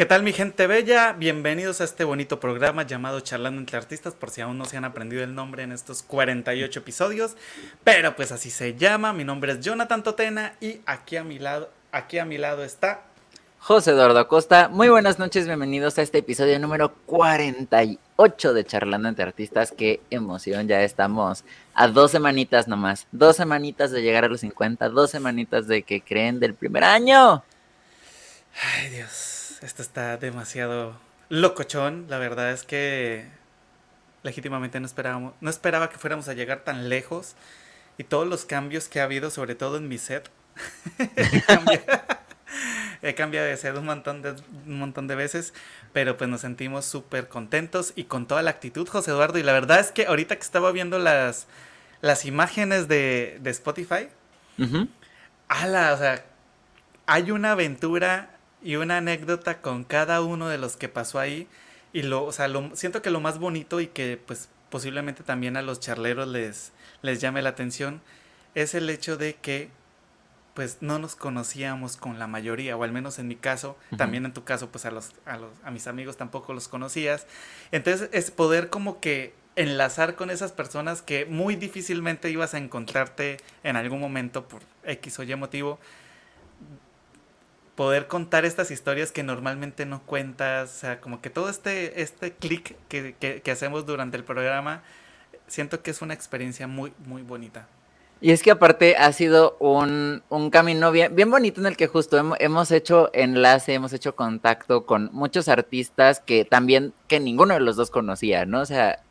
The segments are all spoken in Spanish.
¿Qué tal mi gente bella? Bienvenidos a este bonito programa llamado Charlando entre Artistas, por si aún no se han aprendido el nombre en estos 48 episodios, pero pues así se llama. Mi nombre es Jonathan Totena y aquí a mi lado, aquí a mi lado está José Eduardo Acosta. Muy buenas noches, bienvenidos a este episodio número 48 de Charlando entre Artistas. Qué emoción, ya estamos a dos semanitas nomás, dos semanitas de llegar a los 50, dos semanitas de que creen del primer año. Ay Dios esto está demasiado locochón. La verdad es que legítimamente no esperábamos, no esperaba que fuéramos a llegar tan lejos. Y todos los cambios que ha habido, sobre todo en mi set. he, cambiado, de set un montón de, un montón de veces. Pero pues nos sentimos súper contentos y con toda la actitud, José Eduardo. Y la verdad es que ahorita que estaba viendo las, las imágenes de, de Spotify. ala, o sea, hay una aventura y una anécdota con cada uno de los que pasó ahí. Y lo, o sea, lo, siento que lo más bonito y que pues posiblemente también a los charleros les, les llame la atención es el hecho de que pues no nos conocíamos con la mayoría, o al menos en mi caso, también en tu caso, pues a los, a los, a mis amigos tampoco los conocías. Entonces es poder como que enlazar con esas personas que muy difícilmente ibas a encontrarte en algún momento por X o Y motivo, poder contar estas historias que normalmente no cuentas, o sea, como que todo este, este clic que, que, hacemos durante el programa, siento que es una experiencia muy, muy bonita. Y es que aparte ha sido un, un camino bien, bien bonito en el que justo hemos, hemos, hecho enlace, hemos hecho contacto con muchos artistas que también, que ninguno de los dos conocía, ¿no? O sea,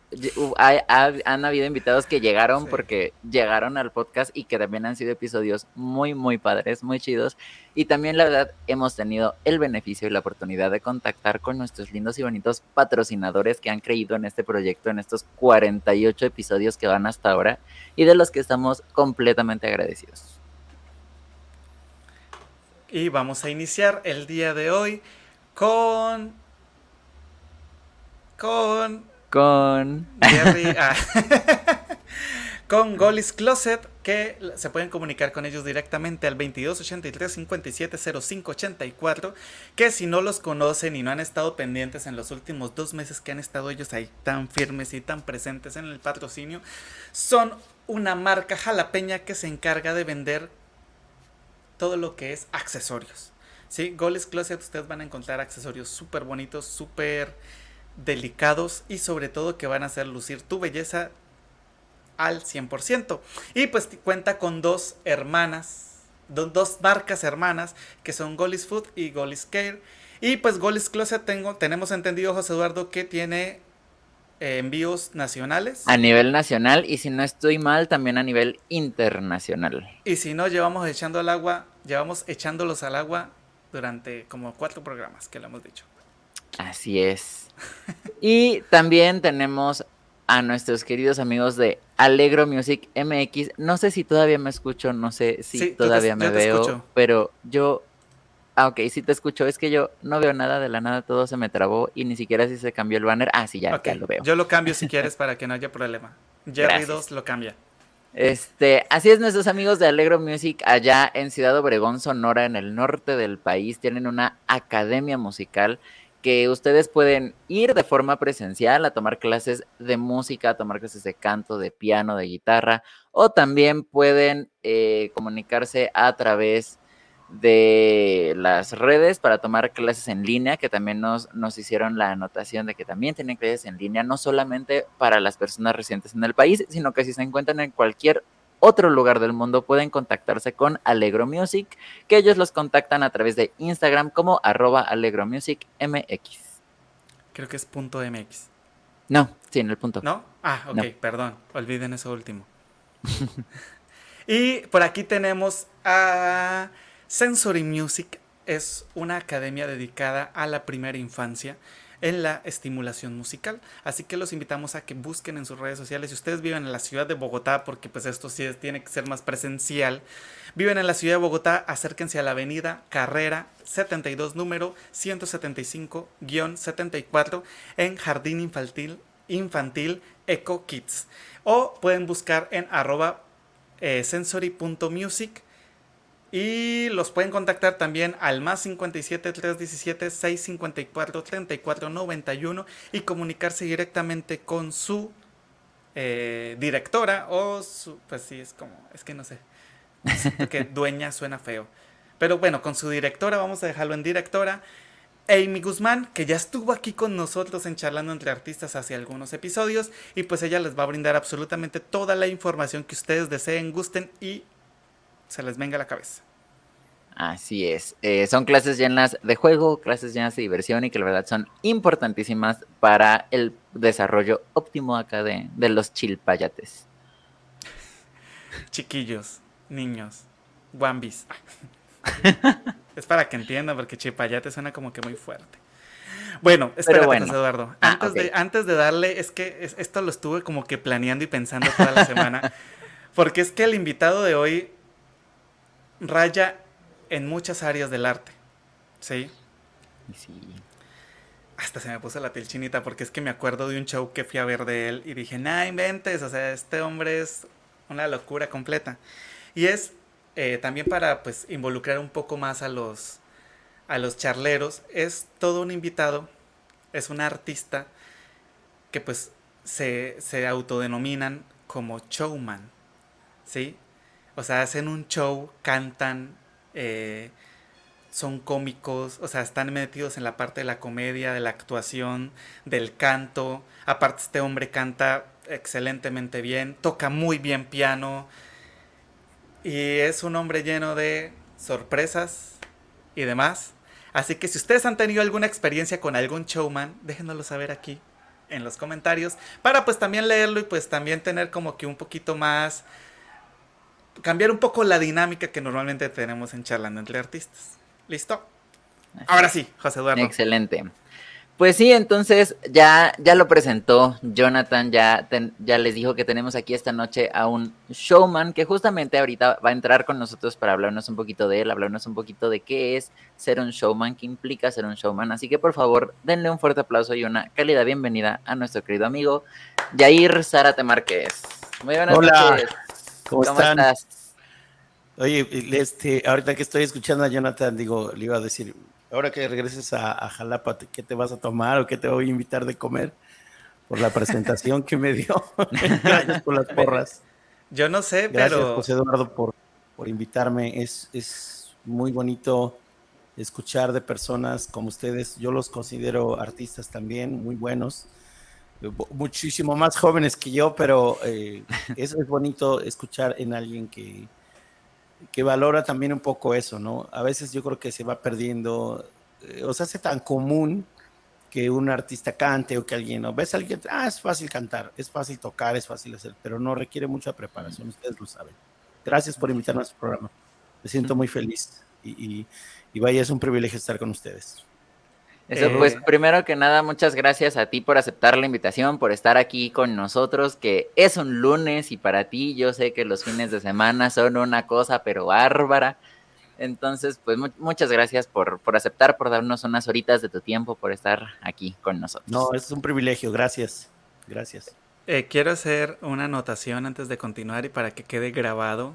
han habido invitados que llegaron porque llegaron al podcast y que también han sido episodios muy, muy padres, muy chidos. Y también, la verdad, hemos tenido el beneficio y la oportunidad de contactar con nuestros lindos y bonitos patrocinadores que han creído en este proyecto, en estos 48 episodios que van hasta ahora y de los que estamos completamente agradecidos. Y vamos a iniciar el día de hoy con... con con. Ah. con Golis Closet, que se pueden comunicar con ellos directamente al 2283 570584 Que si no los conocen y no han estado pendientes en los últimos dos meses que han estado ellos ahí tan firmes y tan presentes en el patrocinio, son una marca jalapeña que se encarga de vender todo lo que es accesorios. ¿sí? Golis Closet, ustedes van a encontrar accesorios súper bonitos, súper delicados y sobre todo que van a hacer lucir tu belleza al 100%. Y pues cuenta con dos hermanas, dos marcas hermanas que son Golis Food y Golis Care. Y pues Golis Closet tengo, tenemos entendido, José Eduardo, que tiene eh, envíos nacionales. A nivel nacional y si no estoy mal, también a nivel internacional. Y si no, llevamos echando al agua, llevamos echándolos al agua durante como cuatro programas que lo hemos dicho. Así es. Y también tenemos a nuestros queridos amigos de Alegro Music MX. No sé si todavía me escucho, no sé si todavía me veo, pero yo... Ah, ok, sí te escucho. Es que yo no veo nada, de la nada todo se me trabó y ni siquiera si se cambió el banner. Ah, sí, ya, lo veo. Yo lo cambio si quieres para que no haya problema. Jerry 2 lo cambia. Este, así es, nuestros amigos de Alegro Music allá en Ciudad Obregón, Sonora, en el norte del país, tienen una academia musical que ustedes pueden ir de forma presencial a tomar clases de música, a tomar clases de canto, de piano, de guitarra, o también pueden eh, comunicarse a través de las redes para tomar clases en línea, que también nos, nos hicieron la anotación de que también tienen clases en línea, no solamente para las personas residentes en el país, sino que si se encuentran en cualquier otro lugar del mundo pueden contactarse con Alegro Music, que ellos los contactan a través de Instagram como arroba Alegro Music MX. Creo que es punto MX. No, sí, en el punto. ¿No? Ah, ok, perdón, olviden eso último. y por aquí tenemos a Sensory Music, es una academia dedicada a la primera infancia en la estimulación musical. Así que los invitamos a que busquen en sus redes sociales. Si ustedes viven en la ciudad de Bogotá, porque pues esto sí tiene que ser más presencial, viven en la ciudad de Bogotá, acérquense a la avenida Carrera 72, número 175-74 en Jardín Infantil, Infantil Eco Kids. O pueden buscar en arroba eh, sensory.music Y los pueden contactar también al más 57 317 654 34 91 y comunicarse directamente con su eh, directora o su, pues sí, es como, es que no sé, porque dueña suena feo. Pero bueno, con su directora, vamos a dejarlo en directora. Amy Guzmán, que ya estuvo aquí con nosotros en Charlando entre Artistas hace algunos episodios, y pues ella les va a brindar absolutamente toda la información que ustedes deseen, gusten y se les venga a la cabeza. Así es. Eh, son clases llenas de juego, clases llenas de diversión y que la verdad son importantísimas para el desarrollo óptimo acá de, de los chilpayates. Chiquillos, niños, guambis. es para que entiendan, porque chilpayate suena como que muy fuerte. Bueno, espérate, bueno. Eduardo. Ah, antes, de, antes de darle, es que esto lo estuve como que planeando y pensando toda la semana. porque es que el invitado de hoy raya en muchas áreas del arte. ¿Sí? Sí. Hasta se me puso la piel chinita porque es que me acuerdo de un show que fui a ver de él y dije, nah, inventes, o sea, este hombre es una locura completa. Y es eh, también para pues involucrar un poco más a los, a los charleros, es todo un invitado, es un artista que pues se, se autodenominan como showman, ¿sí? O sea, hacen un show, cantan, eh, son cómicos, o sea, están metidos en la parte de la comedia, de la actuación, del canto. Aparte, este hombre canta excelentemente bien, toca muy bien piano y es un hombre lleno de sorpresas y demás. Así que si ustedes han tenido alguna experiencia con algún showman, déjenoslo saber aquí en los comentarios para pues también leerlo y pues también tener como que un poquito más cambiar un poco la dinámica que normalmente tenemos en charlando entre artistas. ¿Listo? Ahora sí, José Eduardo. Excelente. Pues sí, entonces ya, ya lo presentó Jonathan, ya, ya les dijo que tenemos aquí esta noche a un showman que justamente ahorita va a entrar con nosotros para hablarnos un poquito de él, hablarnos un poquito de qué es ser un showman, qué implica ser un showman. Así que por favor, denle un fuerte aplauso y una cálida bienvenida a nuestro querido amigo Jair Zárate Márquez. Muy buenas Hola. noches. ¿Cómo, estás? Oye, este, ahorita que estoy escuchando a Jonathan, digo, le iba a decir, ahora que regreses a, Jalapa, ¿qué te vas a tomar o qué te voy a invitar de comer? Por la presentación que me dio. Gracias por las porras. Yo no sé, Gracias, pero. José Eduardo, por, por invitarme. Es, es muy bonito escuchar de personas como ustedes. Yo los considero artistas también, muy buenos muchísimo más jóvenes que yo, pero eh, eso es bonito escuchar en alguien que, que valora también un poco eso, ¿no? A veces yo creo que se va perdiendo, eh, o se hace tan común que un artista cante o que alguien, ¿no? Ves a alguien, ah, es fácil cantar, es fácil tocar, es fácil hacer, pero no requiere mucha preparación, ustedes lo saben. Gracias por invitarme a su programa. Me siento muy feliz y, y vaya, es un privilegio estar con ustedes. Eso, pues eh, primero que nada, muchas gracias a ti por aceptar la invitación, por estar aquí con nosotros, que es un lunes y para ti yo sé que los fines de semana son una cosa, pero bárbara. Entonces, pues muchas gracias por, por, aceptar, por darnos unas horitas de tu tiempo, por estar aquí con nosotros. No, es un privilegio, gracias. Gracias. Eh, quiero hacer una anotación antes de continuar y para que quede grabado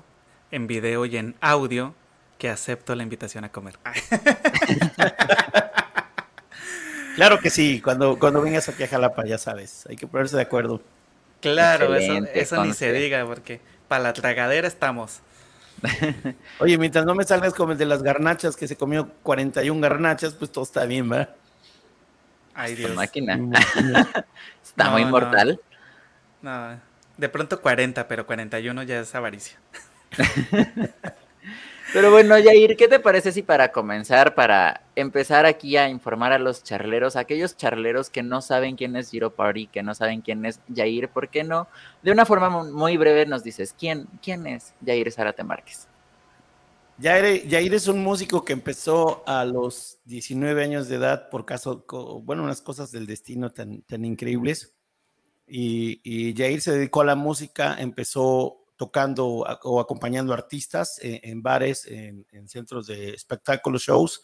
en video y en audio que acepto la invitación a comer. Claro que sí, cuando, cuando vengas aquí a Jalapa, ya sabes, hay que ponerse de acuerdo. Claro, eso, ni se diga, porque para la tragadera estamos. Oye, mientras no me salgas como el de las garnachas, que se comió 41 garnachas, pues todo está bien, ¿verdad? Ay, Dios. Máquina. está muy mortal. no, de pronto 40, pero 41 ya es avaricia. Pero bueno, Yair, ¿qué te parece si para comenzar, para empezar aquí a informar a los charleros, aquellos charleros que no saben quién es Giro Party, que no saben quién es Yair, ¿por qué no? De una forma muy breve nos dices, ¿quién, quién es Yair Zárate Márquez? Yair, es un músico que empezó a los 19 años de edad por caso, bueno, unas cosas del destino tan, tan increíbles. Y, y Yair se dedicó a la música, empezó tocando o acompañando artistas en, bares, en, centros de espectáculos, shows,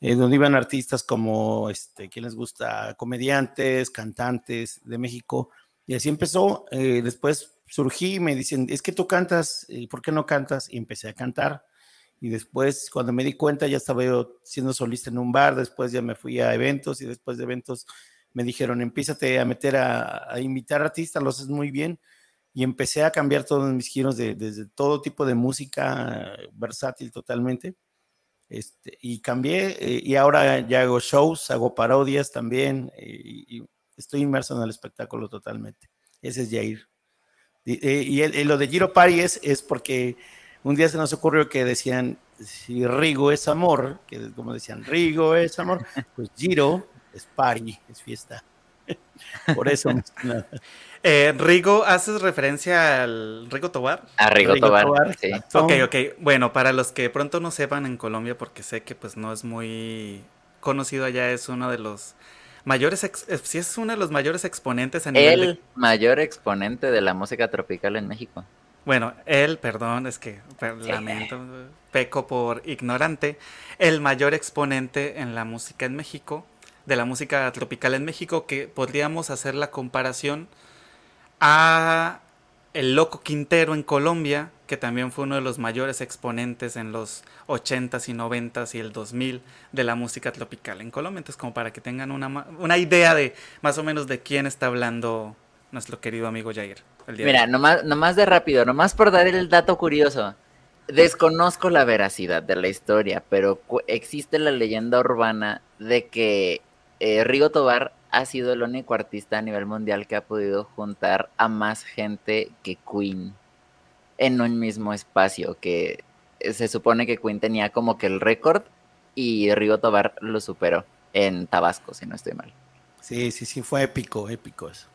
en donde iban artistas como, este, ¿quién les gusta? Comediantes, cantantes de México. Y así empezó. Eh, después surgí me dicen, es que tú cantas, ¿y por qué no cantas? Y empecé a cantar. y después cuando me di cuenta ya estaba yo siendo solista en un bar, después ya me fui a eventos y después de eventos me dijeron, empiézate a meter a, a invitar artistas, lo haces muy bien y empecé a cambiar todos mis giros de, desde todo tipo de música versátil totalmente. Este, y cambié eh, y ahora ya hago shows, hago parodias también eh, y, estoy inmerso en el espectáculo totalmente. Ese es Jair. Y, eh, y, lo de Giro Party es, es, porque un día se nos ocurrió que decían, si Rigo es amor, que como decían, Rigo es amor, pues Giro es party, es fiesta. Por eso. Eh, Rigo, ¿haces referencia al Rigo Tobar? A Rigo, Tobar, sí. Ok, ok. Bueno, para los que pronto no sepan en Colombia, porque sé que pues no es muy conocido allá, es uno de los mayores, eh, sí es uno de los mayores exponentes a nivel El mayor exponente de la música tropical en México. Bueno, él, perdón, es que lamento, peco por ignorante, el mayor exponente en la música en México, de la música tropical en México, que podríamos hacer la comparación a el Loco Quintero en Colombia, que también fue uno de los mayores exponentes en los 80s y 90s y el 2000 de la música tropical en Colombia. Entonces, como para que tengan una, una idea de más o menos de quién está hablando nuestro querido amigo Jair. Mira, nomás, nomás de rápido, nomás por dar el dato curioso. Desconozco la veracidad de la historia, pero existe la leyenda urbana de que eh, Rigo Tobar ha sido el único artista a nivel mundial que ha podido juntar a más gente que Queen en un mismo espacio, que se supone que Queen tenía como que el récord y Rigo Tobar lo superó en Tabasco, si no estoy mal. Sí, sí, sí, fue épico, épico eso.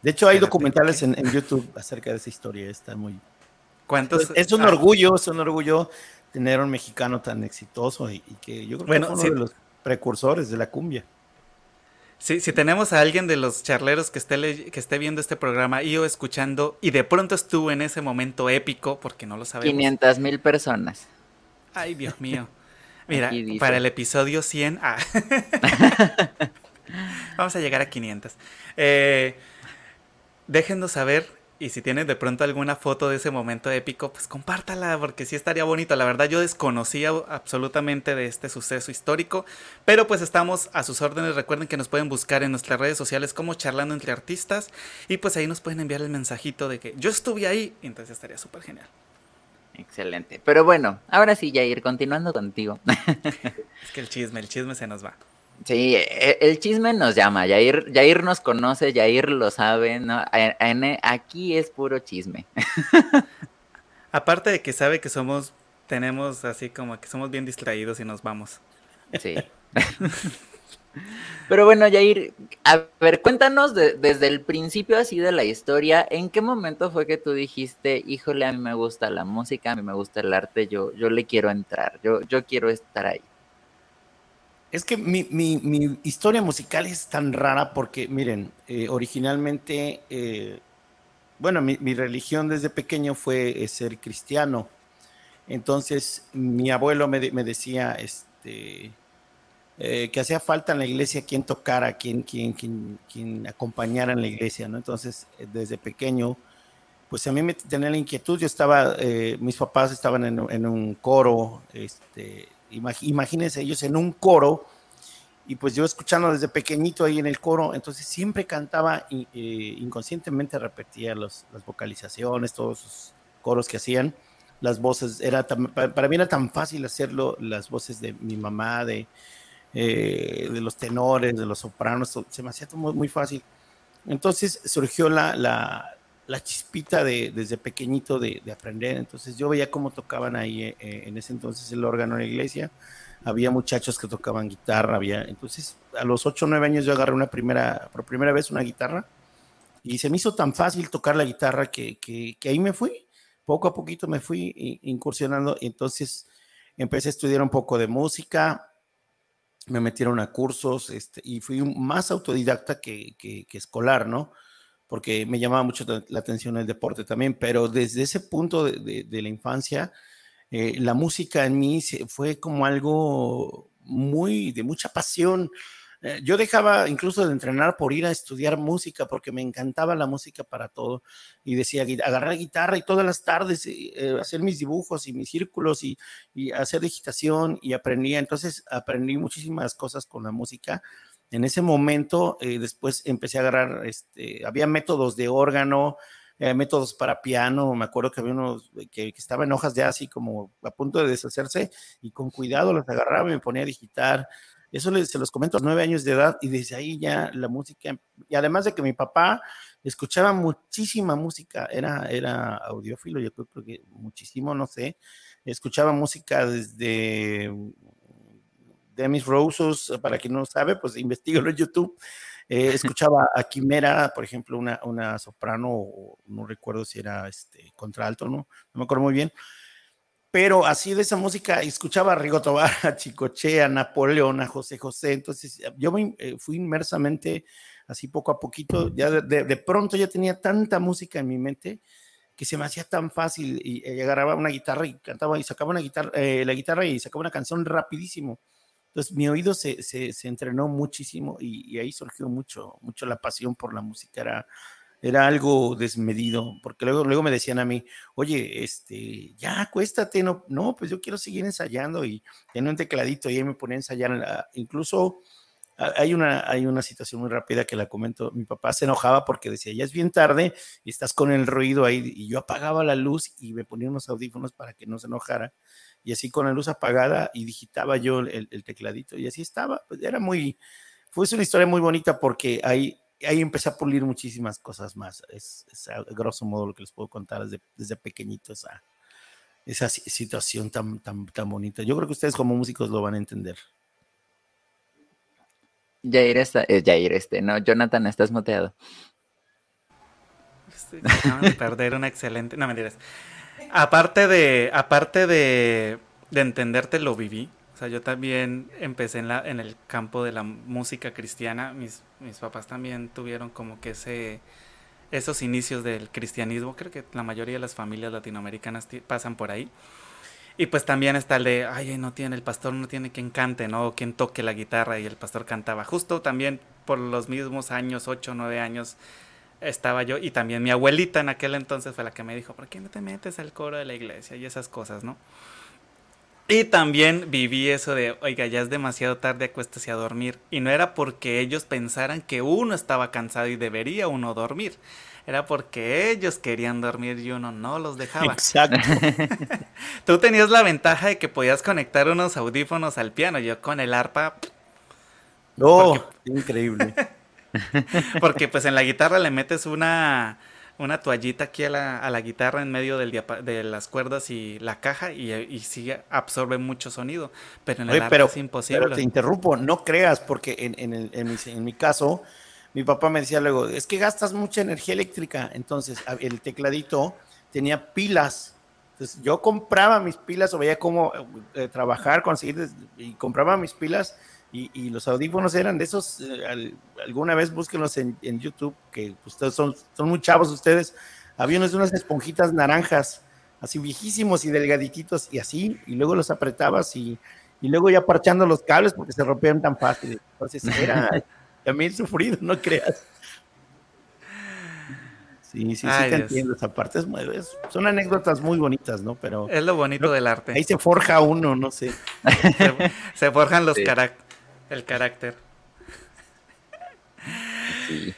De hecho, hay documentales en, YouTube acerca de esa historia, está muy... ¿Cuántos? Es, un ah. orgullo, es un orgullo tener un mexicano tan exitoso y, que yo creo que es uno de los precursores de la cumbia. Sí, si tenemos a alguien de los charleros que esté, que esté viendo este programa y o escuchando y de pronto estuvo en ese momento épico, porque no lo sabemos. 500 mil personas. Ay, Dios mío. Mira, para el episodio 100, ah. vamos a llegar a 500. Eh, déjenos saber y si tienen de pronto alguna foto de ese momento épico, pues compártala, porque sí estaría bonito. La verdad, yo desconocía absolutamente de este suceso histórico, pero pues estamos a sus órdenes. Recuerden que nos pueden buscar en nuestras redes sociales como Charlando entre Artistas, y pues ahí nos pueden enviar el mensajito de que yo estuve ahí, y entonces estaría súper genial. Excelente. Pero bueno, ahora sí, Jair, continuando contigo. es que el chisme, el chisme se nos va. Sí, e, el chisme nos llama, Yair, Yair nos conoce, Yair lo sabe, ¿no? Aquí es puro chisme. Aparte de que sabe que somos, tenemos así como que somos bien distraídos y nos vamos. Sí. Pero bueno, Yair, a ver, cuéntanos desde el principio así de la historia, ¿en qué momento fue que tú dijiste, híjole, a mí me gusta la música, a mí me gusta el arte, yo, yo le quiero entrar, yo, yo quiero estar ahí? Es que mi, historia musical es tan rara porque, miren, eh, originalmente, eh, bueno, mi, religión desde pequeño fue eh, ser cristiano. Entonces, mi abuelo me, me decía este, que hacía falta en la iglesia quien tocara, quien, quien, quien, quien acompañara en la iglesia, ¿no? Entonces, desde pequeño, pues a mí me tenía la inquietud. Yo estaba, mis papás estaban en, en un coro, este, imagínense ellos en un coro, y pues yo escuchando desde pequeñito ahí en el coro, entonces siempre cantaba eh, inconscientemente repetía las vocalizaciones, todos los coros que hacían, las voces, era para mí era tan fácil hacerlo, las voces de mi mamá, de, eh, los tenores, de los sopranos, se me hacía muy, fácil. Entonces surgió la, la chispita de, desde pequeñito de, de, aprender, entonces yo veía cómo tocaban ahí eh, en ese entonces el órgano en la iglesia, había muchachos que tocaban guitarra, había, entonces a los 8 o 9 años yo agarré una primera, por primera vez una guitarra y se me hizo tan fácil tocar la guitarra que, que, ahí me fui, poco a poquito me fui incursionando. Y entonces empecé a estudiar un poco de música, me metieron a cursos este, y fui más autodidacta que, que, escolar, ¿no? Porque me llamaba mucho la atención el deporte también, pero desde ese punto de, la infancia, eh, la música en mí fue como algo muy de mucha pasión. eh, yo dejaba incluso de entrenar por ir a estudiar música porque me encantaba la música para todo y decía agarrar guitarra y todas las tardes eh, hacer mis dibujos y mis círculos y, y, hacer digitación y aprendía, entonces aprendí muchísimas cosas con la música. En ese momento, eh, después empecé a agarrar, este, había métodos de órgano, métodos para piano, me acuerdo que había unos que, que estaban en hojas ya así como a punto de deshacerse y con cuidado los agarraba y me ponía a digitar. Eso se los comento a nueve años de edad y desde ahí ya la música, y además de que mi papá escuchaba muchísima música, era, era audiófilo, yo creo que muchísimo, no sé, escuchaba música desde Demis Rosos, para quien no sabe, pues investiguenlo en YouTube. Eh, escuchaba a Quimera, por ejemplo, una, una soprano, no recuerdo si era este contralto, ¿no? No me acuerdo muy bien pero así de esa música escuchaba a Rigo Tobar, a Chicoche, a Napoleón, a José José, entonces yo me, eh, fui inmersamente así poco a poquito, ya de, pronto ya tenía tanta música en mi mente que se me hacía tan fácil y, agarraba una guitarra y cantaba y sacaba una guitarra, eh, la guitarra y sacaba una canción rapidísimo. Entonces mi oído se, se, se entrenó muchísimo y, ahí surgió mucho, mucho la pasión por la música. Era, era algo desmedido, porque luego, luego me decían a mí, oye, este, ya acuéstate, no, no, pues yo quiero seguir ensayando y tenía un tecladito y ahí me ponía a ensayar, incluso hay una, hay una situación muy rápida que la comento, mi papá se enojaba porque decía, ya es bien tarde y estás con el ruido ahí, y yo apagaba la luz y me ponía unos audífonos para que no se enojara, y así con la luz apagada y digitaba yo el, el tecladito, y así estaba, pues era muy, fue una historia muy bonita porque ahí ahí empecé a pulir muchísimas cosas más. Es, a grosso modo lo que les puedo contar desde, desde pequeñito esa, esa situación tan, tan, tan bonita. Yo creo que ustedes como músicos lo van a entender. Jair está, eh, Jair este, no, Jonathan, estás moteado. Acaban de perder una excelente, no mentiras. Aparte de, aparte de, de entenderte, lo viví yo también empecé en, la, en el campo de la música cristiana. Mis, mis papás también tuvieron como que ese, esos inicios del cristianismo. Creo que la mayoría de las familias latinoamericanas pasan por ahí. Y pues también está el de, ay, no tiene, el pastor no tiene quien cante, ¿no? O quien toque la guitarra y el pastor cantaba. Justo también por los mismos años, 8 o 9 años, estaba yo. Y también mi abuelita en aquel entonces fue la que me dijo, ¿por qué no te metes al coro de la iglesia? Y esas cosas, ¿no? Y también viví eso de, oiga, ya es demasiado tarde, acuéstese a dormir. Y no era porque ellos pensaran que uno estaba cansado y debería uno dormir. Era porque ellos querían dormir y uno no los dejaba. Exacto. Tú tenías la ventaja de que podías conectar unos audífonos al piano. Yo con el arpa. Oh, increíble. porque pues en la guitarra le metes una una toallita aquí a la, a la guitarra en medio del de las cuerdas y la caja y, y sí absorbe mucho sonido. Pero en el pero, es imposible. Pero te interrumpo, no creas, porque en, en, el, en, mi, en mi caso, mi papá me decía luego, es que gastas mucha energía eléctrica. Entonces, el tecladito tenía pilas. Entonces, yo compraba mis pilas o veía cómo eh, trabajar, conseguir, y compraba mis pilas y, los audífonos eran de esos, eh, alguna vez búsquenlos en, YouTube, que ustedes son, son muy chavos ustedes, había unos de unas esponjitas naranjas, así viejísimos y delgadititos y así, y luego los apretabas y, y luego ya parchando los cables porque se rompían tan fácil. Entonces era también sufrido, no creas. Sí, sí, sí te entiendo esa parte. Es, son anécdotas muy bonitas, ¿no? Pero es lo bonito del arte. Ahí se forja uno, no sé. se, forjan los caracteres el carácter. Sí.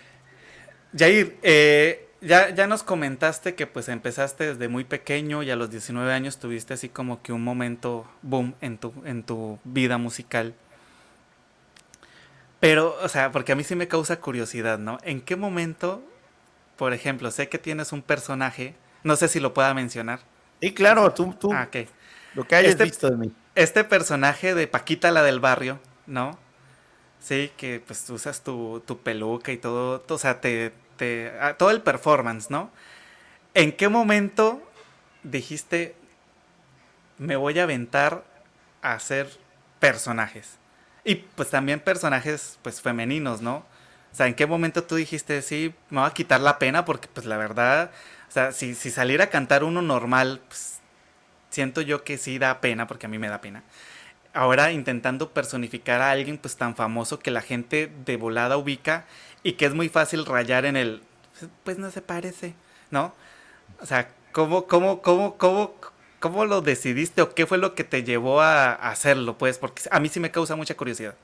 Jair, eh, ya, ya nos comentaste que pues empezaste desde muy pequeño y a los 19 años tuviste así como que un momento boom en tu, en tu vida musical. Pero, o sea, porque a mí sí me causa curiosidad, ¿no? ¿En qué momento, por ejemplo, sé que tienes un personaje, no sé si lo pueda mencionar? Sí, claro, tú, tú. Ah, ok. Lo que hayas este visto de mí. Este personaje de Paquita, la del barrio, ¿no? Sí, que pues usas tu, tu peluca y todo, o sea, te, te, ah, todo el performance, ¿no? ¿En qué momento dijiste, me voy a aventar a hacer personajes? Y pues también personajes pues femeninos, ¿no? O sea, ¿en qué momento tú dijiste, sí, me voy a quitar la pena? Porque pues la verdad, o sea, si, si saliera a cantar uno normal, pues siento yo que sí da pena, porque a mí me da pena. Ahora intentando personificar a alguien pues tan famoso que la gente de volada ubica y que es muy fácil rayar en el, pues no se parece, ¿no? O sea, ¿cómo, cómo, cómo, cómo, cómo lo decidiste o qué fue lo que te llevó a, hacerlo? Pues, porque a mí sí me causa mucha curiosidad.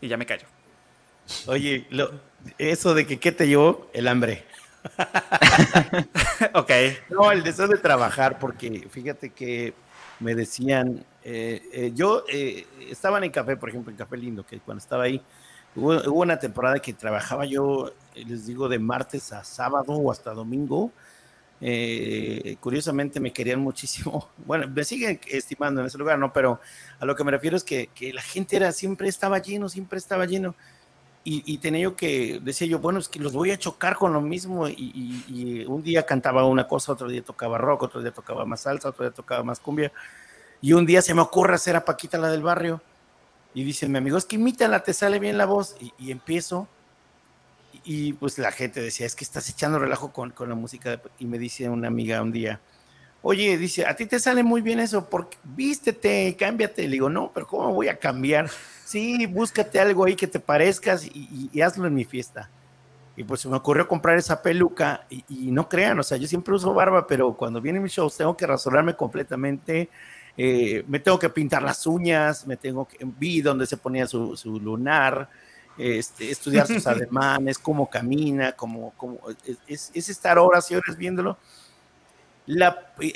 Y ya me callo. Oye, eso de que qué te llevó, el hambre. ok. No, el deseo de trabajar, porque fíjate que me decían, eh, eh, yo eh, estaba en el café, por ejemplo, en Café Lindo, que cuando estaba ahí, hubo, una temporada que trabajaba yo, les digo, de martes a sábado o hasta domingo. curiosamente me querían muchísimo. Bueno, me siguen estimando en ese lugar, ¿no? Pero a lo que me refiero es que, la gente era, siempre estaba lleno, siempre estaba lleno. Y, tenía yo que, decía yo, bueno, es que los voy a chocar con lo mismo. Y, un día cantaba una cosa, otro día tocaba rock, otro día tocaba más salsa, otro día tocaba más cumbia. Y un día se me ocurre hacer a Paquita la del barrio. Y dice mi amigo, es que imítala, te sale bien la voz. Y, empiezo. Y, pues la gente decía, es que estás echando relajo con, con la música. Y me dice una amiga un día, oye, dice, a ti te sale muy bien eso, porque vístete, cámbiate. Le digo, no, pero ¿cómo voy a cambiar? Sí, búscate algo ahí que te parezcas y, hazlo en mi fiesta. Y pues se me ocurrió comprar esa peluca y, no crean, o sea, yo siempre uso barba, pero cuando vienen mis shows tengo que rasurarme completamente, eh, me tengo que pintar las uñas, me tengo que, vi dónde se ponía su, lunar, este, estudiar sus ademanes, cómo camina, cómo, cómo es, es, estar horas y horas viéndolo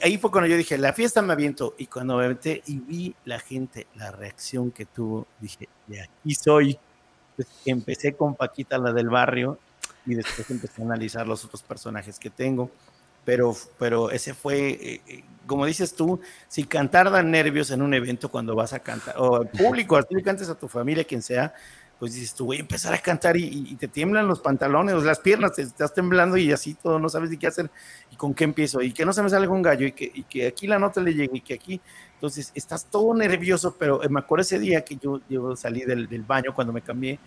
ahí fue cuando yo dije, la fiesta me aviento. Y cuando me aventé y vi la gente, la reacción que tuvo, dije, de aquí soy. empecé con Paquita, la del barrio, y después empecé a analizar los otros personajes que tengo. Pero, pero ese fue, eh, eh, como dices tú, si cantar da nervios en un evento cuando vas a cantar, o al público, así le cantes a tu familia, quien sea, pues dices tú, voy a empezar a cantar y, te tiemblan los pantalones, las piernas, te estás temblando y así todo, no sabes ni qué hacer y con qué empiezo y que no se me sale un gallo y que, y que aquí la nota le llegue y que aquí, entonces estás todo nervioso, pero me acuerdo ese día que yo, yo salí del, del baño cuando me cambié y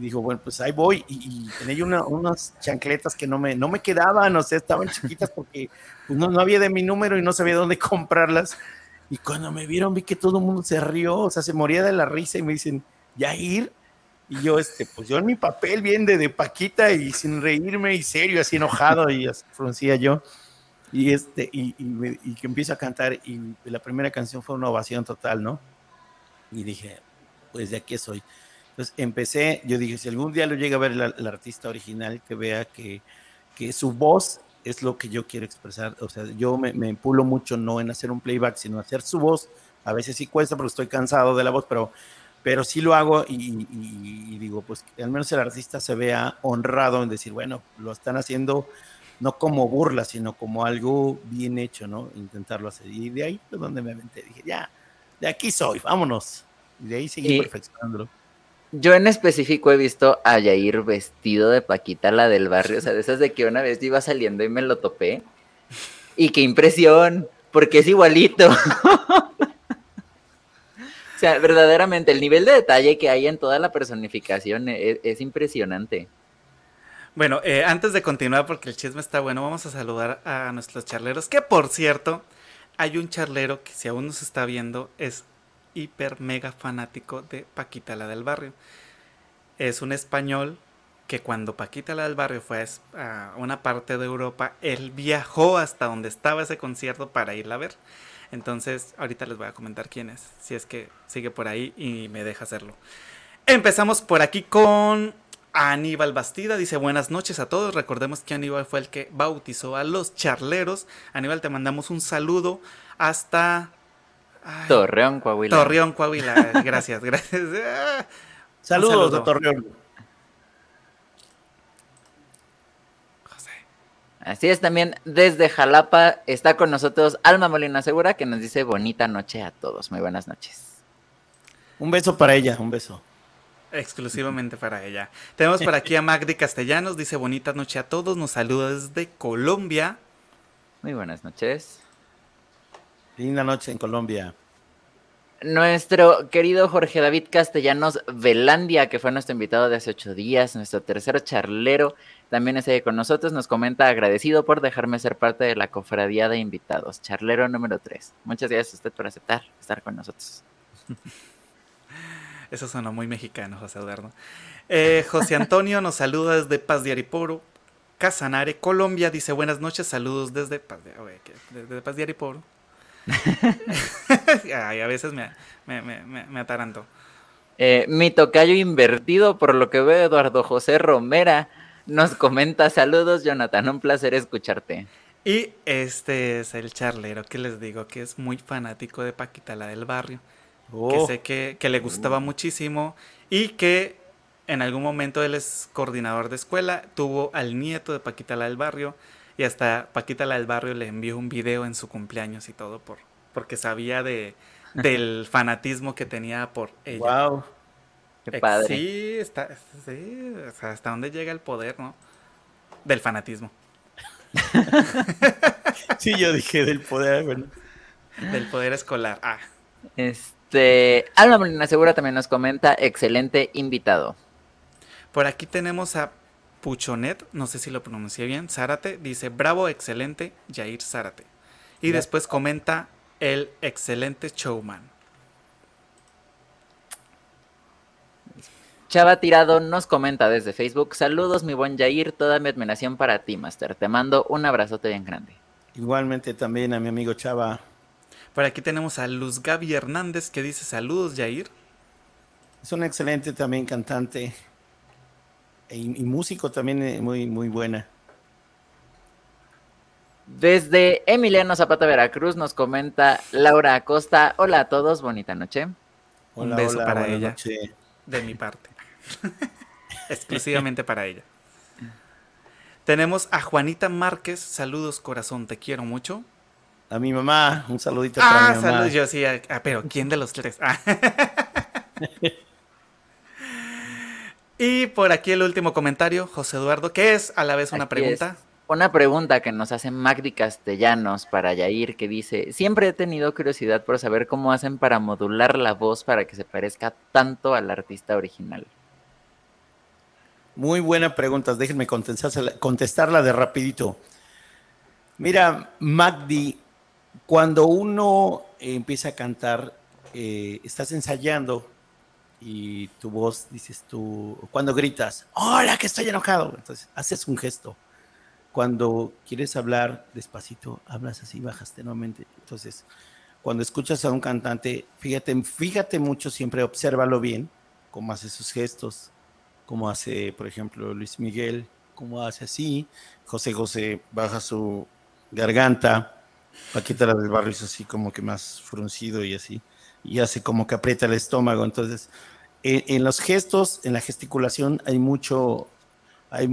dijo, bueno, pues ahí voy y, tenía una, unas chancletas que no me, no me quedaban, o sea, estaban chiquitas porque pues no, no había de mi número y no sabía dónde comprarlas. Y cuando me vieron vi que todo el mundo se rió, o sea, se moría de la risa y me dicen, ya ir, y yo, este, pues yo en mi papel bien de, de Paquita y sin reírme y serio, así enojado y así fruncía yo. Y, este, y, y, que empiezo a cantar y la primera canción fue una ovación total, ¿no? Y dije, pues de aquí soy. Entonces empecé, yo dije, si algún día lo llega a ver el, artista original, que vea que, que, su voz es lo que yo quiero expresar. O sea, yo me, me pulo mucho no en hacer un playback, sino hacer su voz. A veces sí cuesta porque estoy cansado de la voz, pero pero sí lo hago y, digo, pues al menos el artista se vea honrado en decir, bueno, lo están haciendo no como burla, sino como algo bien hecho, ¿no? Intentarlo hacer. Y de ahí fue donde me aventé, dije, ya, de aquí soy, vámonos. Y de ahí seguí perfeccionándolo. Yo en específico he visto a Yair vestido de Paquita, la del barrio, o sea, de esas de que una vez iba saliendo y me lo topé. Y qué impresión, porque es igualito. O sea, verdaderamente, el nivel de detalle que hay en toda la personificación e, es, impresionante. Bueno, eh, antes de continuar, porque el chisme está bueno, vamos a saludar a nuestros charleros. Que por cierto, hay un charlero que si aún nos está viendo es hiper mega fanático de Paquita la del barrio. Es un español que cuando Paquita la del barrio fue a una parte de Europa, él viajó hasta donde estaba ese concierto para irla a ver. Entonces, ahorita les voy a comentar quién es, si es que sigue por ahí y me deja hacerlo. Empezamos por aquí con Aníbal Bastida. Dice buenas noches a todos. Recordemos que Aníbal fue el que bautizó a los charleros. Aníbal, te mandamos un saludo hasta... Torreón, Coahuila. Torreón, Coahuila. Gracias, gracias. Saludos de Torreón. Así es, también desde Jalapa está con nosotros Alma Molina Segura que nos dice bonita noche a todos. Muy buenas noches. Un beso para ella, un beso. Exclusivamente para ella. Tenemos por aquí a Magdi Castellanos, dice bonita noche a todos, nos saluda desde Colombia. Muy buenas noches. Linda noche en Colombia. Nuestro querido Jorge David Castellanos Velandia, que fue nuestro invitado de hace ocho días, nuestro tercero charlero, también está ahí con nosotros, nos comenta agradecido por dejarme ser parte de la cofradía de invitados, charlero número tres. Muchas gracias a usted por aceptar estar con nosotros. Eso sonó muy mexicano, José Eduardo. Eh, José Antonio nos saluda desde Paz de Ariporo. Casanare, Colombia, dice buenas noches, saludos desde Paz de, desde Paz de Ariporo. Ay, a veces me, me, me, me ataranto. Eh, mi tocayo invertido, por lo que veo, Eduardo José Romera, nos comenta saludos, Jonathan, un placer escucharte. Y este es el charlero que les digo que es muy fanático de Paquita, la del barrio. Que oh. sé que, que, le gustaba oh. muchísimo y que en algún momento él es coordinador de escuela, tuvo al nieto de Paquita, la del barrio. Y hasta Paquita, la del barrio, le envió un video en su cumpleaños y todo por, porque sabía de, del fanatismo que tenía por ella. Wow. Qué padre. Sí, está, sí, hasta dónde llega el poder, ¿no? Del fanatismo. sí, yo dije del poder, bueno. Del poder escolar. Ah. Este, Alma Molina Segura también nos comenta, excelente invitado. Por aquí tenemos a Puchonet, no sé si lo pronuncié bien, Zárate, dice, bravo, excelente, Jair Zárate. Y después comenta, el excelente showman. Chava Tirado nos comenta desde Facebook, saludos mi buen Jair, toda mi admiración para ti, Master. Te mando un abrazote bien grande. Igualmente también a mi amigo Chava. Por aquí tenemos a Luz Gaby Hernández que dice saludos, Jair. Es un excelente también cantante y, y músico también eh, muy, muy buena. Desde Emiliano Zapata, Veracruz, nos comenta Laura Acosta. Hola a todos, bonita noche. Un beso para ella. De mi parte. Exclusivamente para ella. Tenemos a Juanita Márquez. Saludos, corazón, te quiero mucho. A mi mamá, un saludito para ah, mi mamá. saludos, yo sí. Ah, pero ¿quién de los tres? Ah. y por aquí el último comentario, José Eduardo, que es a la vez una pregunta. Una pregunta que nos hace Magdi Castellanos para Yair, que dice, siempre he tenido curiosidad por saber cómo hacen para modular la voz para que se parezca tanto al artista original. Muy buena pregunta, déjenme contestarla de rapidito. Mira, Magdi, cuando uno empieza a cantar, eh, estás ensayando y tu voz, dices tú, cuando gritas, hola, que estoy enojado, entonces haces un gesto. Cuando quieres hablar despacito, hablas así, bajas tenuamente. Entonces, cuando escuchas a un cantante, fíjate, fíjate mucho, siempre obsérvalo bien, cómo hace sus gestos, cómo hace, por ejemplo, Luis Miguel, cómo hace así, José José baja su garganta, Paquita la del barrio es así como que más fruncido y así, y hace como que aprieta el estómago. Entonces, en, los gestos, en la gesticulación, hay mucho, hay,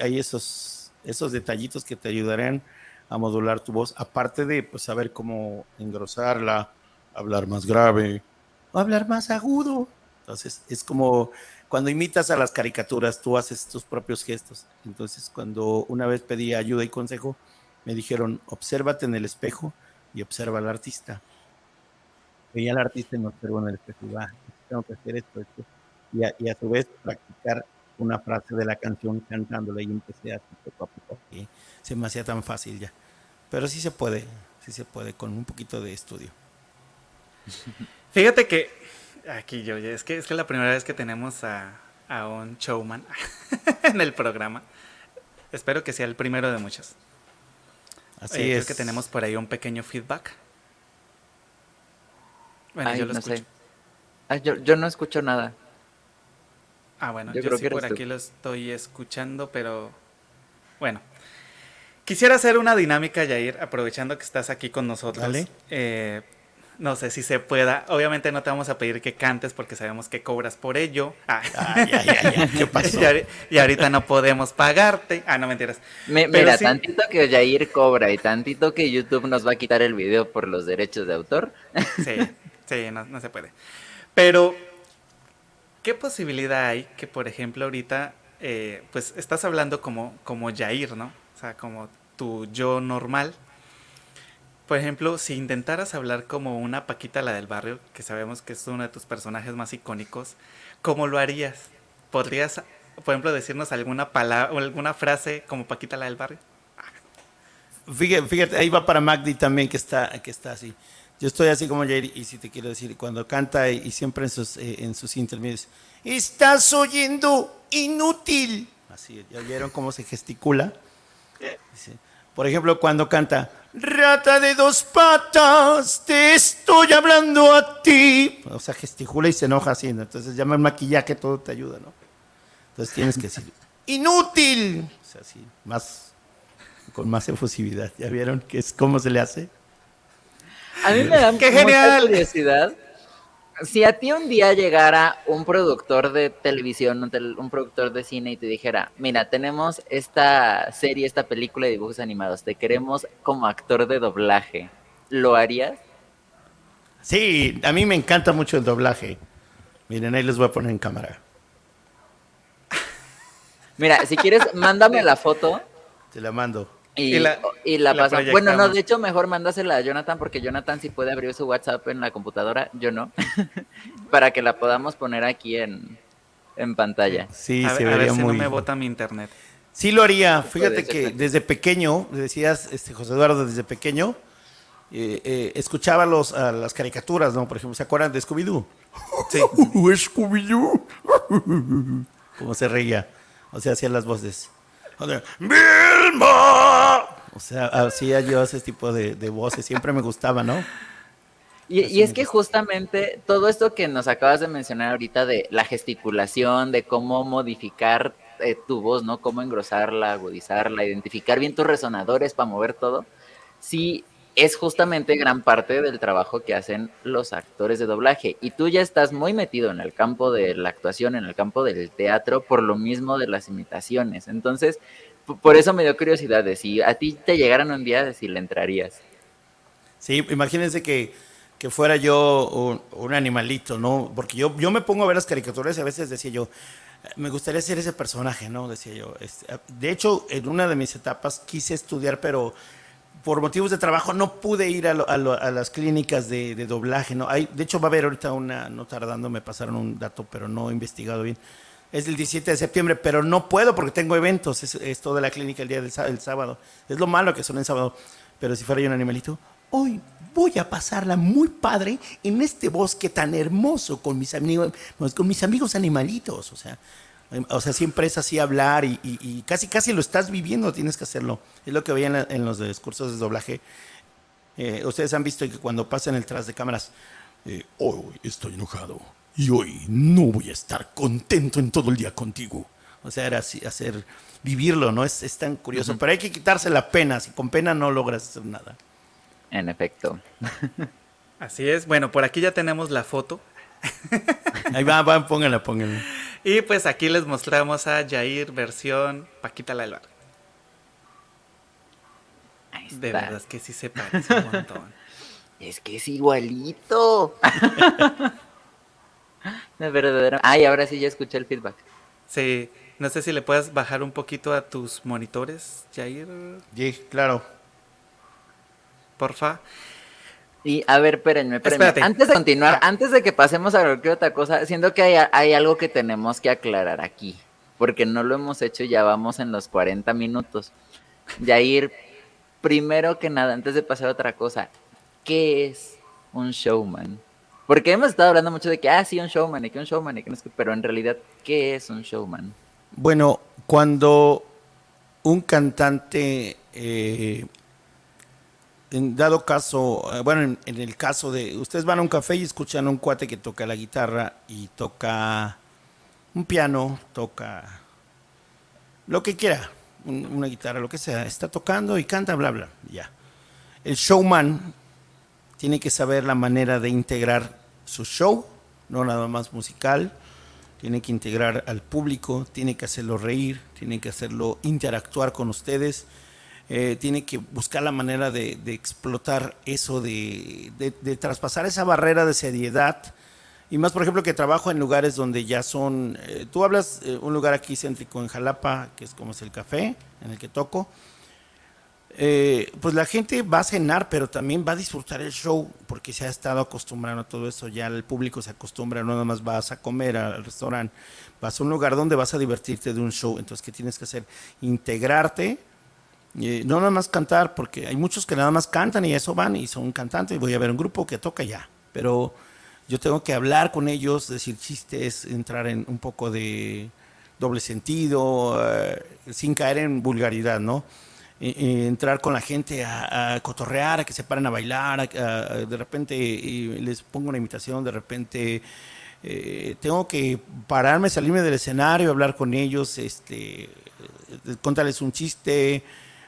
hay esos esos detallitos que te ayudarán a modular tu voz, aparte de pues, saber cómo engrosarla, hablar más grave o hablar más agudo. Entonces, es como cuando imitas a las caricaturas, tú haces tus propios gestos. Entonces, cuando una vez pedí ayuda y consejo, me dijeron, obsérvate en el espejo y observa al artista. Veía al artista y me observo en el espejo va, tengo que hacer esto, esto. Y a, y a su vez practicar una frase de la canción cantándola y empecé a poco a poco. se me hacía tan fácil ya. Pero sí se puede, sí se puede con un poquito de estudio. Fíjate que aquí yo, es que es que la primera vez que tenemos a, un showman en el programa. Espero que sea el primero de muchos. Así es. que tenemos por ahí un pequeño feedback. Bueno, yo lo escucho. yo no escucho nada. Ah, bueno, yo, sí por aquí lo estoy escuchando, pero bueno. Quisiera hacer una dinámica, Yair, aprovechando que estás aquí con nosotros. Eh, no sé si se pueda. Obviamente no te vamos a pedir que cantes porque sabemos que cobras por ello. Ah. ¿Qué pasó? y, ahorita no podemos pagarte. Ah, no mentiras. mira, tantito que Yair cobra y tantito que YouTube nos va a quitar el video por los derechos de autor. sí, sí, no, no se puede. Pero ¿qué posibilidad hay que, por ejemplo, ahorita, eh, pues estás hablando como, como Jair, ¿no? O sea, como tu yo normal. Por ejemplo, si intentaras hablar como una Paquita la del barrio, que sabemos que es uno de tus personajes más icónicos, ¿cómo lo harías? ¿Podrías, por ejemplo, decirnos alguna palabra o alguna frase como Paquita la del barrio? Fíjate, ahí va para Magdi también que está, que está así. Yo estoy así como Jair, y si te quiero decir, cuando canta y, siempre en sus, eh, en sus intermedios, estás oyendo inútil. Así, ¿ya vieron cómo se gesticula? por ejemplo, cuando canta, rata de dos patas, te estoy hablando a ti. O sea, gesticula y se enoja así, entonces llama el maquillaje, todo te ayuda, ¿no? Entonces tienes que decir, inútil. O sea, así, más, con más efusividad. ¿Ya vieron qué es, cómo se le hace? A mí me da ¡Qué genial! curiosidad. Si a ti un día llegara un productor de televisión, un, productor de cine y te dijera, mira, tenemos esta serie, esta película de dibujos animados, te queremos como actor de doblaje, ¿lo harías? Sí, a mí me encanta mucho el doblaje. Miren, ahí les voy a poner en cámara. Mira, si quieres, mándame la foto. Te la mando. Y, la, y Bueno, no, de hecho, mejor mándasela a Jonathan porque Jonathan sí puede abrir su WhatsApp en la computadora, yo no. para que la podamos poner aquí en, pantalla. Sí, se vería muy. no me bota mi internet. Sí lo haría. Fíjate que desde pequeño, decías, este José Eduardo, desde pequeño, eh, eh, escuchaba los, las caricaturas, ¿no? Por ejemplo, ¿se acuerdan de Scooby-Doo? Sí. Scooby-Doo. Como se reía. O sea, hacía las voces. ¡Vilma! O sea, hacía yo ese tipo de, voces. Siempre me gustaba, ¿no? Y, es que justamente todo esto que nos acabas de mencionar ahorita de la gesticulación, de cómo modificar eh, tu voz, ¿no? Cómo engrosarla, agudizarla, identificar bien tus resonadores para mover todo. Sí, es justamente gran parte del trabajo que hacen los actores de doblaje. Y tú ya estás muy metido en el campo de la actuación, en el campo del teatro, por lo mismo de las imitaciones. Entonces, por eso me dio curiosidad de si a ti te llegaran un día, de si le entrarías. Sí, imagínense que, fuera yo un, animalito, ¿no? Porque yo, yo me pongo a ver las caricaturas y a veces decía yo, me gustaría ser ese personaje, ¿no? Decía yo. Este, de hecho, en una de mis etapas quise estudiar, pero por motivos de trabajo no pude ir a, las clínicas de, doblaje. ¿no? Hay, de hecho, va a haber ahorita una, no tardando, me pasaron un dato, pero no he investigado bien. Es el 17 de septiembre, pero no puedo porque tengo eventos. Es, es toda la clínica el día del sábado. Es lo malo que son en sábado. Pero si fuera yo un animalito, hoy voy a pasarla muy padre en este bosque tan hermoso con mis amigos, con mis amigos animalitos. O sea, Em, o sea, siempre es así hablar y, casi casi lo estás viviendo, tienes que hacerlo. Es lo que veían en, los discursos de doblaje. Eh, ustedes han visto que cuando pasan el tras de cámaras, eh, hoy estoy enojado y hoy no voy a estar contento en todo el día contigo. O sea, era así, hacer, vivirlo, ¿no? Es, tan curioso, pero hay que quitarse la pena, si con pena no logras hacer nada. En efecto. Así es, bueno, por aquí ya tenemos la foto. Ahí va, va, pónganla, pónganla. Y pues aquí les mostramos a Jair versión Paquita la del Bar. De verdad es que sí se parece un montón. Es que es igualito. de verdadero. Ay, ahora sí ya escuché el feedback. Sí, no sé si le puedes bajar un poquito a tus monitores, Jair. Sí, claro. Porfa. Y a ver, espérenme, espérenme. Antes de continuar, ah. antes de que pasemos a cualquier otra cosa, siento que hay, algo que tenemos que aclarar aquí, porque no lo hemos hecho y ya vamos en los 40 minutos. Yair, primero que nada, antes de pasar a otra cosa, ¿qué es un showman? Porque hemos estado hablando mucho de que, ah, sí, un showman, y que un showman, y que no es que, pero en realidad, ¿qué es un showman? Bueno, cuando un cantante eh, en dado caso, eh, bueno, en, el caso de, ustedes van a un café y escuchan a un cuate que toca la guitarra y toca un piano, toca lo que quiera, una guitarra, lo que sea, está tocando y canta, bla, bla, ya. El showman tiene que saber la manera de integrar su show, no nada más musical, tiene que integrar al público, tiene que hacerlo reír, tiene que hacerlo interactuar con ustedes eh, tiene que buscar la manera de, explotar eso, de, traspasar esa barrera de seriedad. Y más, por ejemplo, que trabajo en lugares donde ya son. Eh, tú hablas eh, un lugar aquí céntrico en Jalapa, que es como es el café, en el que toco. Pues la gente va a cenar, pero también va a disfrutar el show, porque se ha estado acostumbrando a todo eso. Ya el público se acostumbra, no nada más vas a comer al restaurante, vas a un lugar donde vas a divertirte de un show. Entonces, ¿qué tienes que hacer? Integrarte no nada más cantar, porque hay muchos que nada más cantan y eso van y son cantantes y voy a ver un grupo que toca ya. Pero yo tengo que hablar con ellos, decir chistes, entrar en un poco de doble sentido, eh, sin caer en vulgaridad, ¿no? Entrar con la gente a, cotorrear, a que se paren a bailar, de repente les pongo una invitación, de repente eh, tengo que pararme, salirme del escenario, hablar con ellos, este, contarles un chiste,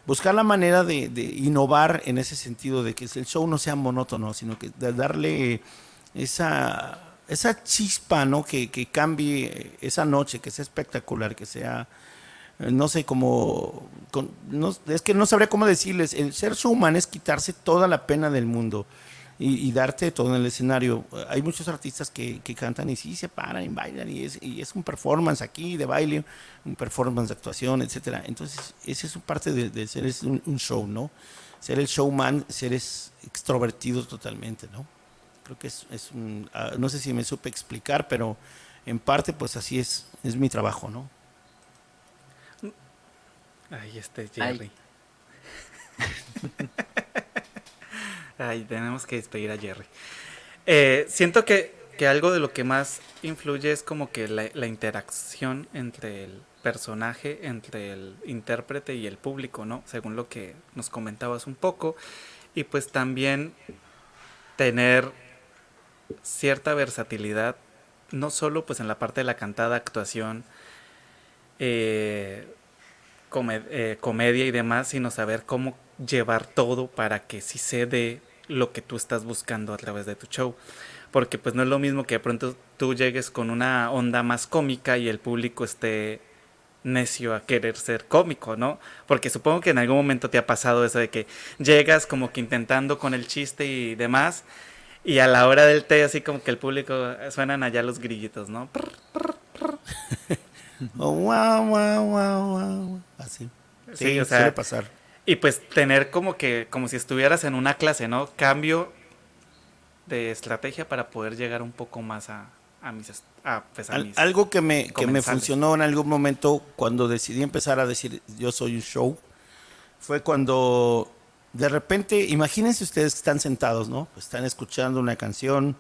buscar la manera de, innovar en ese sentido, de que el show no sea monótono, sino que de darle esa, chispa, ¿no? Que cambie esa noche, que sea espectacular, que sea no sé cómo, es que no sabré cómo decirles, el ser showman es quitarse toda la pena del mundo y, darte todo en el escenario. Hay muchos artistas que, cantan y sí se paran y bailan y es, y es un performance aquí de baile, un performance de actuación, etcétera. Entonces, esa es parte de, ser un, show, ¿no? Ser el showman, ser es extrovertido totalmente, ¿no? Creo que es, es un, ah, no sé si me supe explicar, pero en parte pues así es, es mi trabajo, ¿no? Ahí está Jerry. Ay. tenemos que despedir a Jerry. Eh, siento que, algo de lo que más influye es como que la, interacción entre el personaje, entre el intérprete y el público, ¿no? Según lo que nos comentabas un poco. Y pues también tener cierta versatilidad, no solo pues en la parte de la cantada, actuación, eh, eh, comedia y demás, sino saber cómo llevar todo para que sí se dé lo que tú estás buscando a través de tu show. Porque pues no es lo mismo que de pronto tú llegues con una onda más cómica y el público esté necio a querer ser cómico, ¿no? Porque supongo que en algún momento te ha pasado eso de que llegas como que intentando con el chiste y demás y a la hora del té así como que el público suenan allá los grillitos, ¿no? wow, wow, wow, Así. Sí, o sea, suele pasar. Y pues tener como que, como si estuvieras en una clase, ¿no? Cambio de estrategia para poder llegar un poco más a, a mis, a, pues, Algo que me, que me funcionó en algún momento cuando decidí empezar a decir yo soy un show, fue cuando de repente, imagínense ustedes que están sentados, ¿no? Están escuchando una canción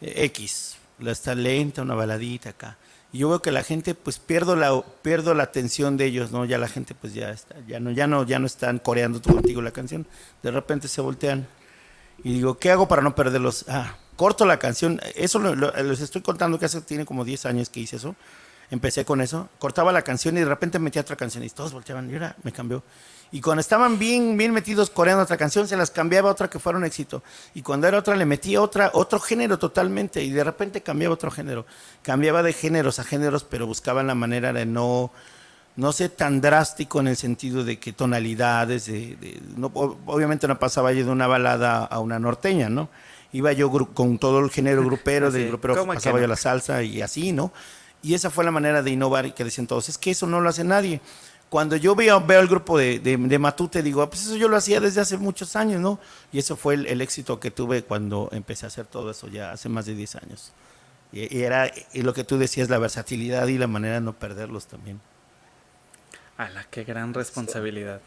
eh, X, la está lenta, una baladita acá y yo veo que la gente pues pierdo la pierdo la atención de ellos no ya la gente pues ya está ya no ya no ya no están coreando contigo la canción. De repente se voltean y digo qué hago para no perderlos ah corto la canción. Eso les estoy contando que hace tiene como 10 años que hice eso. Empecé con eso cortaba la canción y de repente metía otra canción y todos volteaban y ahora me cambió y cuando estaban bien, bien metidos coreando otra canción, se las cambiaba a otra que fuera un éxito. Y cuando era otra, le metía otra, otro género totalmente. Y de repente cambiaba otro género. Cambiaba de géneros a géneros, pero buscaban la manera de no, no ser tan drástico en el sentido de que tonalidades, de, no, obviamente no pasaba yo de una balada a una norteña, ¿no? Iba yo con todo el género grupero, de grupero pasaba yo la salsa y así, ¿no? Y esa fue la manera de innovar y que decían todos, es que eso no lo hace nadie cuando yo veo, veo el grupo de, de, Matute, digo, ah, pues eso yo lo hacía desde hace muchos años, ¿no? Y eso fue el, éxito que tuve cuando empecé a hacer todo eso ya hace más de 10 años. Y, era y lo que tú decías, la versatilidad y la manera de no perderlos también. ¡Hala, qué gran responsabilidad!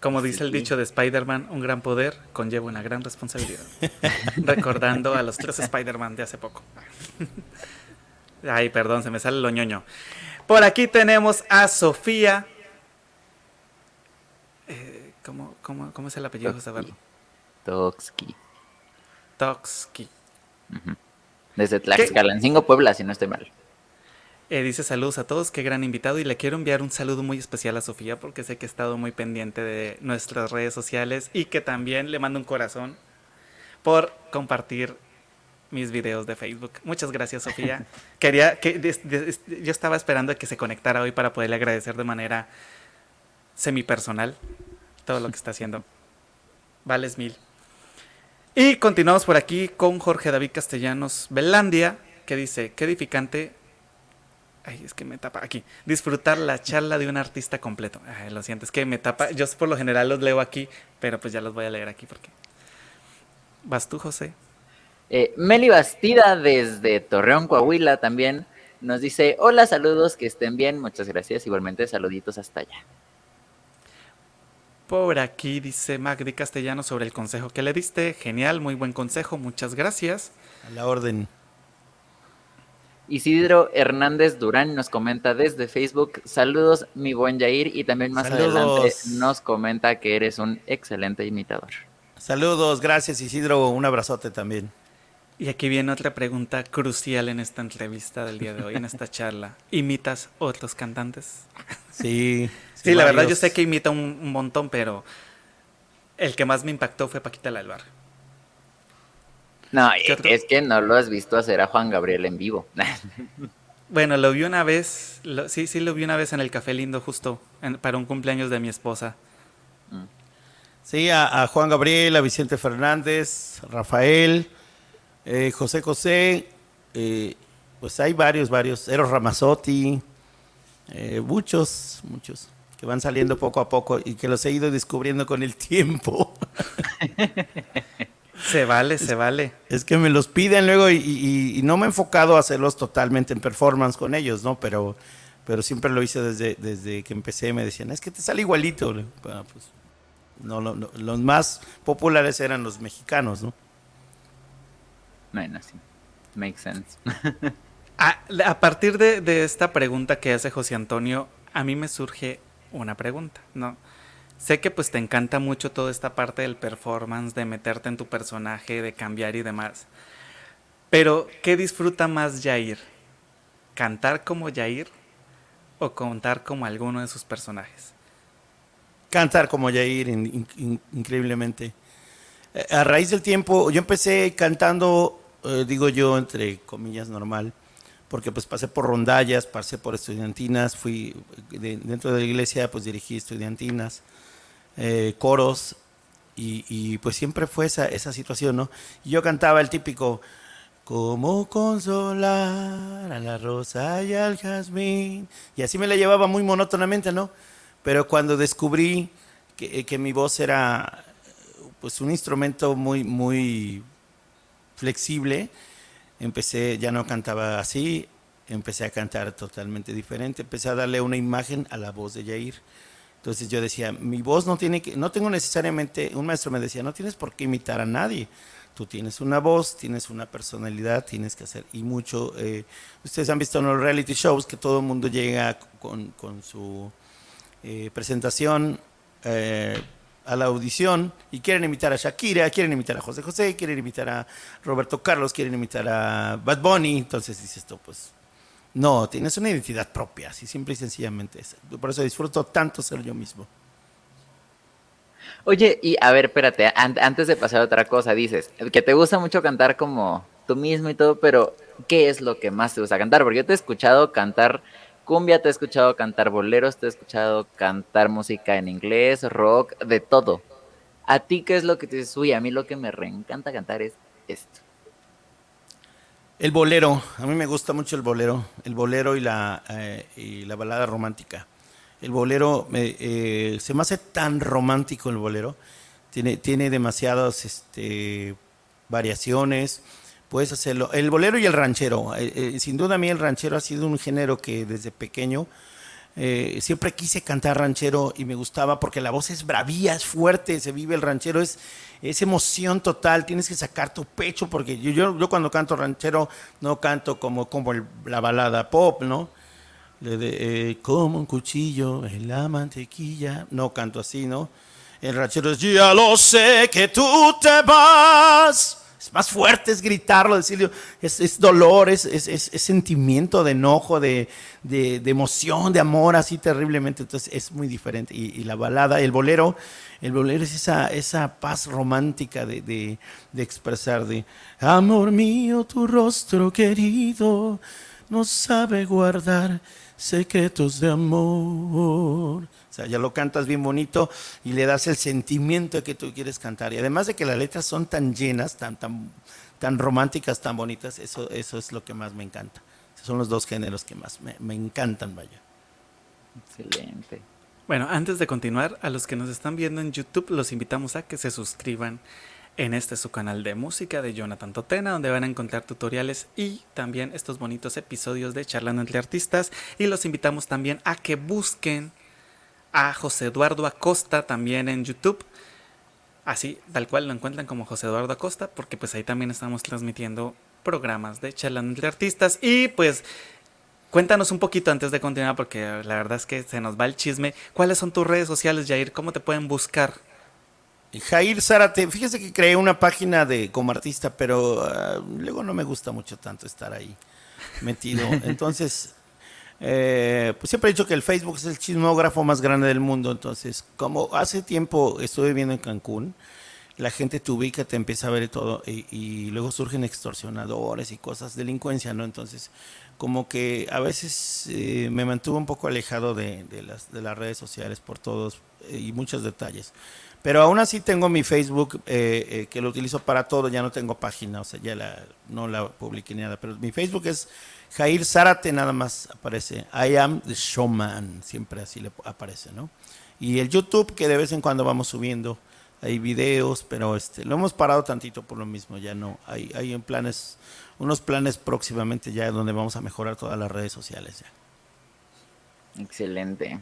Como dice el dicho de Spider-Man, un gran poder conlleva una gran responsabilidad. Recordando a los tres Spider-Man de hace poco. Ay, perdón, se me sale lo ñoño. Por aquí tenemos a Sofía eh, ¿cómo, cómo, cómo, es el apellido, José? Toxki. Toxki. Desde Tlaxcalancingo, Puebla, si no estoy mal. Eh, dice saludos a todos, qué gran invitado y le quiero enviar un saludo muy especial a Sofía porque sé que ha estado muy pendiente de nuestras redes sociales y que también le mando un corazón por compartir mis videos de Facebook. Muchas gracias Sofía. Quería que yo estaba esperando a que se conectara hoy para poderle agradecer de manera semipersonal todo lo que está haciendo. Vales mil. Y continuamos por aquí con Jorge David Castellanos Belandia, que dice, qué edificante. Ay, es que me tapa aquí. Disfrutar la charla de un artista completo. Lo siento, es que me tapa. Yo por lo general los leo aquí, pero pues ya los voy a leer aquí porque. ¿Vas tú, José? Eh, Meli Bastida desde Torreón, Coahuila también nos dice, hola, saludos, que estén bien, muchas gracias, igualmente saluditos hasta allá. Por aquí dice Magdi Castellano sobre el consejo que le diste. Genial, muy buen consejo, muchas gracias. A la orden. Isidro Hernández Durán nos comenta desde Facebook, saludos mi buen Jair y también más adelante nos comenta que eres un excelente imitador. Saludos, gracias Isidro, un abrazote también. Y aquí viene otra pregunta crucial en esta entrevista del día de hoy, en esta charla. ¿Imitas otros cantantes? Sí. sí, la verdad yo sé que imita un, montón, pero el que más me impactó fue Paquita la del Barrio. No, es que no lo has visto hacer a Juan Gabriel en vivo. bueno, lo vi una vez, sí, sí lo vi una vez en el Café Lindo justo para un cumpleaños de mi esposa. Mm. Sí, a, Juan Gabriel, a Vicente Fernández, Rafael, eh, José José, eh, pues hay varios, varios, Eros Ramazzotti, eh, muchos, muchos que van saliendo poco a poco y que los he ido descubriendo con el tiempo. Se vale, se vale. Es que me los piden luego y, no me he enfocado a hacerlos totalmente en performance con ellos, ¿no? Pero, pero siempre lo hice desde, desde que empecé. Me decían, es que te sale igualito. Pues, no, los más populares eran los mexicanos, ¿no? Bueno, sí. Makes sense. a, a, partir de, de esta pregunta que hace José Antonio, a mí me surge una pregunta, ¿no? Sé que pues te encanta mucho toda esta parte del performance, de meterte en tu personaje, de cambiar y demás. Pero, ¿qué disfruta más Jair? ¿Cantar como Jair o contar como alguno de sus personajes? Cantar como Jair, increíblemente. Eh, a raíz del tiempo, yo empecé cantando, eh, digo yo, entre comillas, normal, porque pues pasé por rondallas, pasé por estudiantinas, fui dentro de la iglesia, pues dirigí estudiantinas eh, coros, y, pues siempre fue esa, esa situación, ¿no? Y yo cantaba el típico, ¿Cómo consolar a la rosa y al jazmín? Y así me la llevaba muy monótonamente, ¿no? Pero cuando descubrí que, que, mi voz era pues un instrumento muy, muy flexible, empecé, ya no cantaba así, empecé a cantar totalmente diferente, empecé a darle una imagen a la voz de Jair. Entonces yo decía, mi voz no tiene que, no tengo necesariamente, un maestro me decía, no tienes por qué imitar a nadie. Tú tienes una voz, tienes una personalidad, tienes que hacer. Y mucho, eh, ustedes han visto en los reality shows que todo el mundo llega con, su eh, presentación eh, a la audición y quieren imitar a Shakira, quieren imitar a José José, quieren imitar a Roberto Carlos, quieren imitar a Bad Bunny. Entonces dices esto, pues no, tienes una identidad propia, así simple y sencillamente. Por eso disfruto tanto ser yo mismo. Oye, y a ver, espérate, antes de pasar a otra cosa, dices que te gusta mucho cantar como tú mismo y todo, pero ¿qué es lo que más te gusta cantar? Porque yo te he escuchado cantar cumbia, te he escuchado cantar boleros, te he escuchado cantar música en inglés, rock, de todo. ¿A ti qué es lo que te dices? Uy, a mí lo que me reencanta cantar es esto. El bolero, a mí me gusta mucho el bolero, el bolero y la, eh, la balada romántica. El bolero, eh, se me hace tan romántico el bolero, tiene, tiene demasiadas este, variaciones, puedes hacerlo. El bolero y el ranchero, eh, sin duda a mí el ranchero ha sido un género que desde pequeño eh, siempre quise cantar ranchero y me gustaba porque la voz es bravía, es fuerte, se vive el ranchero, es, es emoción total, tienes que sacar tu pecho porque yo, yo, cuando canto ranchero no canto como, como la balada pop, ¿no? Eh, como un cuchillo en la mantequilla, no canto así, ¿no? El ranchero es, ya lo sé que tú te vas más fuerte, es gritarlo, decirlo, es, dolor, es, sentimiento de enojo, de, emoción, de amor, así terriblemente. Entonces es muy diferente. Y, la balada, el bolero, el bolero es esa, esa paz romántica de, expresar de, amor mío, tu rostro querido no sabe guardar secretos de amor. O sea, ya lo cantas bien bonito y le das el sentimiento que tú quieres cantar. Y además de que las letras son tan llenas, tan, tan, tan románticas, tan bonitas, eso, eso es lo que más me encanta. son los dos géneros que más me, me encantan, vaya. Excelente. Bueno, antes de continuar, a los que nos están viendo en YouTube, los invitamos a que se suscriban en este su canal de música de Jonathan Totena, donde van a encontrar tutoriales y también estos bonitos episodios de Charlando entre Artistas. Y los invitamos también a que busquen a José Eduardo Acosta también en YouTube. Así, tal cual lo encuentran como José Eduardo Acosta, porque pues ahí también estamos transmitiendo programas de charlando entre artistas. Y pues cuéntanos un poquito antes de continuar, porque la verdad es que se nos va el chisme. ¿Cuáles son tus redes sociales, Jair? ¿Cómo te pueden buscar? Jair Zárate, fíjese que creé una página de como artista, pero ah, luego no me gusta mucho tanto estar ahí metido. Entonces, eh, pues siempre he dicho que el Facebook es el chismógrafo más grande del mundo. Entonces, como hace tiempo estuve viviendo en Cancún, la gente te ubica, te empieza a ver y todo, y, luego surgen extorsionadores y cosas, delincuencia, ¿no? Entonces, como que a veces eh, me mantuve un poco alejado de, las, de las redes sociales por todos eh, y muchos detalles. Pero aún así tengo mi Facebook que lo utilizo para todo, ya no tengo página, o sea, ya la, no la publiqué ni nada, pero mi Facebook es Jair Zárate nada más aparece. I am the showman, siempre así le aparece, ¿no? Y el YouTube que de vez en cuando vamos subiendo, hay videos, pero este, lo hemos parado tantito por lo mismo, ya no, hay, hay en planes, unos planes próximamente ya donde vamos a mejorar todas las redes sociales ya. Excelente.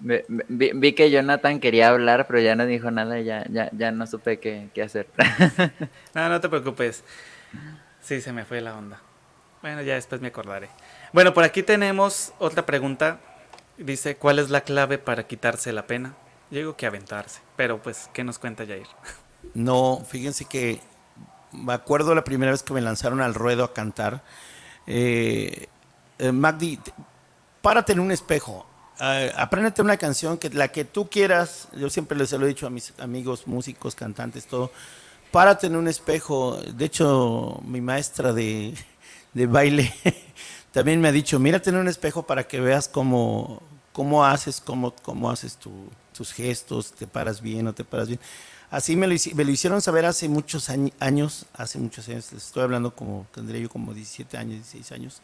Vi, que Jonathan quería hablar, pero ya no dijo nada, ya, ya, ya no supe qué, qué hacer. no, no te preocupes. Sí, se me fue la onda. Bueno, ya después me acordaré. Bueno, por aquí tenemos otra pregunta. Dice, ¿cuál es la clave para quitarse la pena? Yo que aventarse, pero pues, ¿qué nos cuenta Jair? No, fíjense que me acuerdo la primera vez que me lanzaron al ruedo a cantar. Eh, eh Magdi, párate en un espejo. Uh, apréndete una canción que la que tú quieras. Yo siempre les lo he dicho a mis amigos músicos, cantantes, todo párate en un espejo. De hecho, mi maestra de, baile también me ha dicho, mírate en un espejo para que veas cómo, cómo haces, cómo, cómo haces tus gestos, te paras bien o te paras bien. Así me lo, me lo hicieron saber hace muchos años, hace muchos años, les estoy hablando como, tendría yo como 17 años, 16 años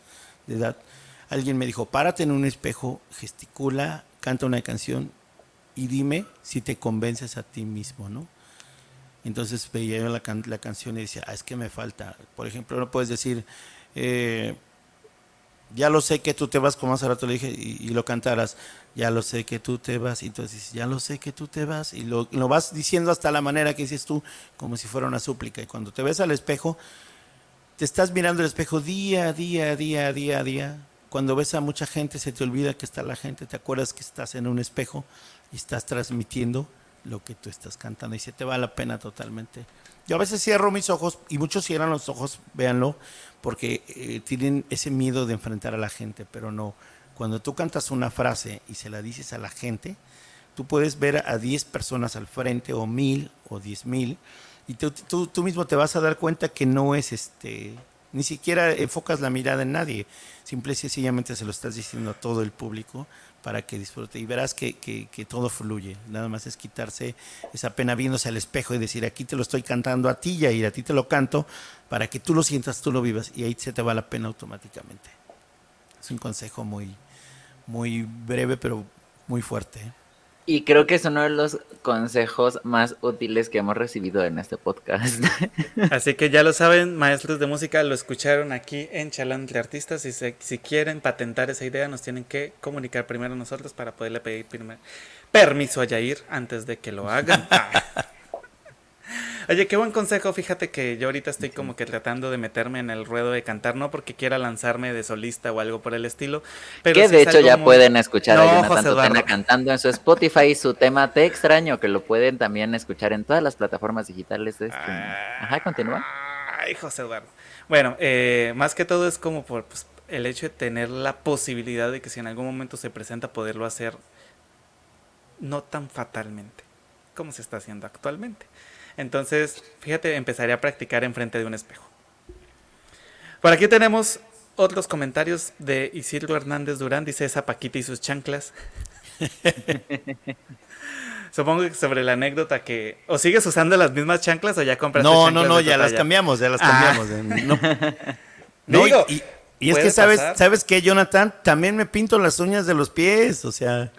de edad. Alguien me dijo, párate en un espejo, gesticula, canta una canción y dime si te convences a ti mismo, ¿no? Entonces veía la, la canción y decía, ah, es que me falta. Por ejemplo, no puedes decir, eh, ya lo sé que tú te vas, como hace rato le dije, y, lo cantaras, ya lo sé que tú te vas, y entonces ya lo sé que tú te vas, y lo, vas diciendo hasta la manera que dices tú, como si fuera una súplica. Y cuando te ves al espejo, te estás mirando el espejo día, día, día, día, día. Cuando ves a mucha gente, se te olvida que está la gente, te acuerdas que estás en un espejo y estás transmitiendo lo que tú estás cantando y se te va la pena totalmente. Yo a veces cierro mis ojos y muchos cierran los ojos, véanlo, porque eh, tienen ese miedo de enfrentar a la gente, pero no. Cuando tú cantas una frase y se la dices a la gente, tú puedes ver a 10 personas al frente o mil o diez mil y tú, tú, tú, mismo te vas a dar cuenta que no es este, ni siquiera enfocas la mirada en nadie, simple y sencillamente se lo estás diciendo a todo el público para que disfrute y verás que, todo fluye. Nada más es quitarse esa pena viéndose al espejo y decir, aquí te lo estoy cantando a ti y a ti te lo canto para que tú lo sientas, tú lo vivas y ahí se te va la pena automáticamente. Es un consejo muy, muy breve pero muy fuerte. ¿eh? Y creo que es uno de los consejos más útiles que hemos recibido en este podcast. Así que ya lo saben, maestros de música, lo escucharon aquí en Chalán de Artistas. Y si, si, quieren patentar esa idea, nos tienen que comunicar primero a nosotros para poderle pedir permiso a Yair antes de que lo hagan. Oye, qué buen consejo. Fíjate que yo ahorita estoy como que tratando de meterme en el ruedo de cantar, no porque quiera lanzarme de solista o algo por el estilo. Pero que de hecho ya pueden escuchar a Jonathan Totena cantando en su Spotify su tema Te extraño, que lo pueden también escuchar en todas las plataformas digitales de Ajá, continúa. Ay, José Eduardo. Bueno, eh, más que todo es como por pues, el hecho de tener la posibilidad de que si en algún momento se presenta poderlo hacer no tan fatalmente como se está haciendo actualmente. Entonces, fíjate, empezaré a practicar enfrente de un espejo. Por aquí tenemos otros comentarios de Isidro Hernández Durán. Dice esa Paquita y sus chanclas. Supongo que sobre la anécdota que. ¿O sigues usando las mismas chanclas o ya compras No, no, no, ya las cambiamos, ya las ah. cambiamos. No, y, y, es que sabes, ¿sabes qué, Jonathan? También me pinto las uñas de los pies, o sea.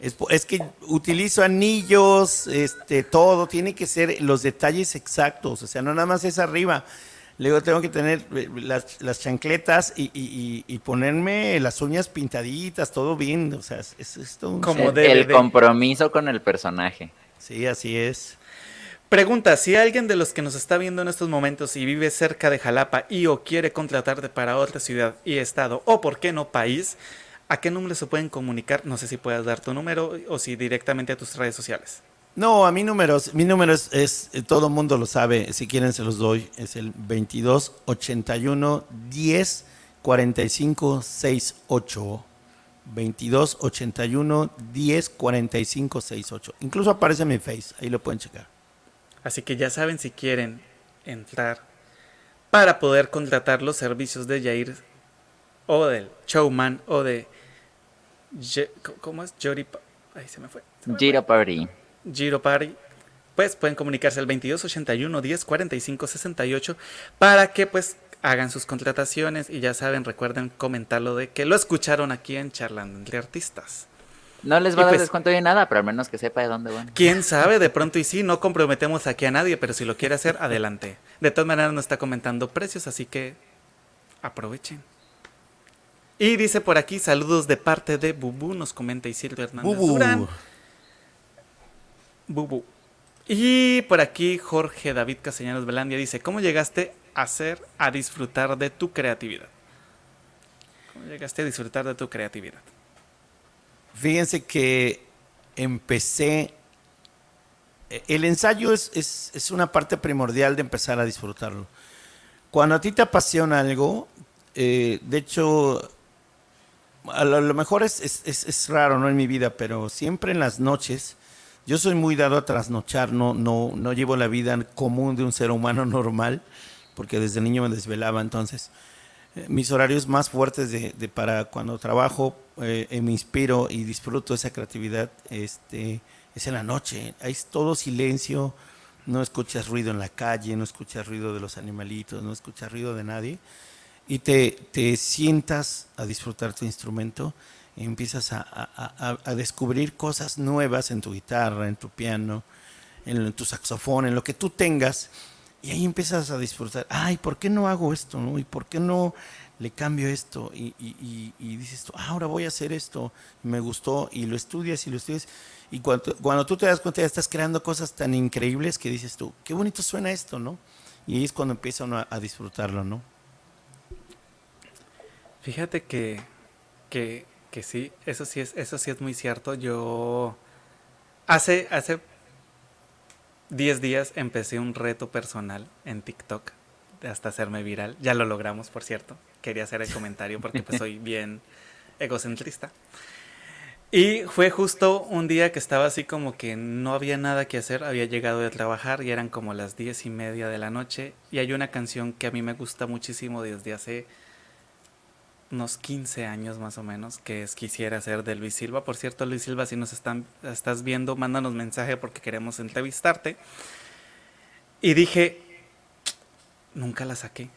Es, que utilizo anillos, este, todo, tiene que ser los detalles exactos, o sea, no nada más es arriba. Luego tengo que tener eh, las, las chancletas y, y- y- y ponerme las uñas pintaditas, todo bien. O sea, es, es todo un Como show. el, debe el de. compromiso con el personaje. Sí, así es. Pregunta, si alguien de los que nos está viendo en estos momentos y vive cerca de Jalapa y o quiere contratarte para otra ciudad y estado o por qué no país, ¿a qué número se pueden comunicar? No sé si puedas dar tu número o si directamente a tus redes sociales. No, a mi número, mi número es, es, eh, todo mundo lo sabe, si quieren se los doy, es el 22 81 10 45 68. 22 81 10 45 68. Incluso aparece en mi face, ahí lo pueden checar. Así que ya saben si quieren entrar para poder contratar los servicios de Jair o del showman o de... Ye- ¿Cómo es? Jori... Pa- Ahí se me fue. se me fue. Giro Party. Giro Party, pues pueden comunicarse al 2281 10 45 68 para que pues hagan sus contrataciones y ya saben, recuerden comentarlo de que lo escucharon aquí en Charlando entre Artistas. No les Y va a dar pues- descuento de nada, pero al menos que sepa de dónde van. Quién sabe, de pronto y sí, no comprometemos aquí a nadie, pero si lo quiere hacer, adelante. De todas maneras no está comentando precios, así que aprovechen. Y dice por aquí, saludos de parte de Bubu, nos comenta Isildo Hernández Bubu. Durán. Bubu. Y por aquí Jorge David Castellanos Belandia dice, ¿cómo llegaste a hacer, a disfrutar de tu creatividad? ¿Cómo llegaste a disfrutar de tu creatividad? Fíjense que empecé. eh, El ensayo es, es- es una parte primordial de empezar a disfrutarlo. Cuando a ti te apasiona algo, eh, de hecho, a lo, mejor es, es- es- es raro, ¿no? En mi vida, pero siempre en las noches, yo soy muy dado a trasnochar, no, no, no llevo la vida común de un ser humano normal, porque desde niño me desvelaba, entonces eh, mis horarios más fuertes de, de para cuando trabajo eh, eh, me inspiro y disfruto esa creatividad este es en la noche hay todo silencio no escuchas ruido en la calle no escuchas ruido de los animalitos no escuchas ruido de nadie y te, te sientas a disfrutar tu instrumento y empiezas a, a- a- descubrir cosas nuevas en tu guitarra en tu piano en tu saxofón en lo que tú tengas y ahí empiezas a disfrutar, ay, ¿por qué no hago esto? No? ¿Y por qué no le cambio esto? Y, y- y- y dices tú, ah, ahora voy a hacer esto, me gustó, y lo estudias y lo estudias. Y cuando, cuando tú te das cuenta, ya estás creando cosas tan increíbles que dices tú, qué bonito suena esto, ¿no? Y ahí es cuando empieza uno a, a disfrutarlo, ¿no? Fíjate que, que, que sí, eso sí es, eso sí es muy cierto. Yo hace, hace 10 días empecé un reto personal en TikTok hasta hacerme viral. Ya lo logramos, por cierto. Quería hacer el comentario porque pues soy bien egocentrista. Y fue justo un día que estaba así como que no había nada que hacer, había llegado de trabajar y eran como las diez y media de la noche y hay una canción que a mí me gusta muchísimo desde hace unos 15 años más o menos, que es Quisiera ser de Luis Silva. Por cierto, Luis Silva, si nos están, estás viendo, mándanos mensaje porque queremos entrevistarte. Y dije, nunca la saqué,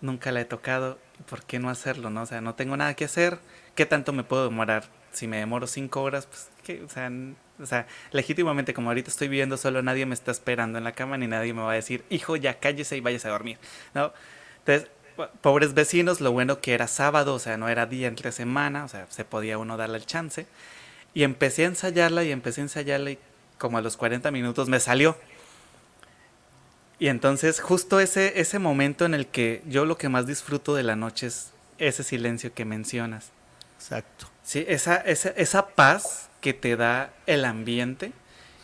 nunca la he tocado, ¿por qué no hacerlo? No? O sea, no tengo nada que hacer, ¿qué tanto me puedo demorar? Si me demoro cinco horas, pues, ¿qué? O sea, o sea, legítimamente, como ahorita estoy viviendo solo, nadie me está esperando en la cama, ni nadie me va a decir, hijo, ya cállese y váyase a dormir, ¿no? Entonces, pobres vecinos, lo bueno que era sábado, o sea, no era día entre semana, o sea, se podía uno darle el chance. Y empecé a ensayarla y empecé a ensayarla y como a los 40 minutos me salió. Y entonces justo ese, ese momento en el que yo lo que más disfruto de la noche es ese silencio que mencionas. Exacto. Sí, esa, esa, esa paz que te da el ambiente.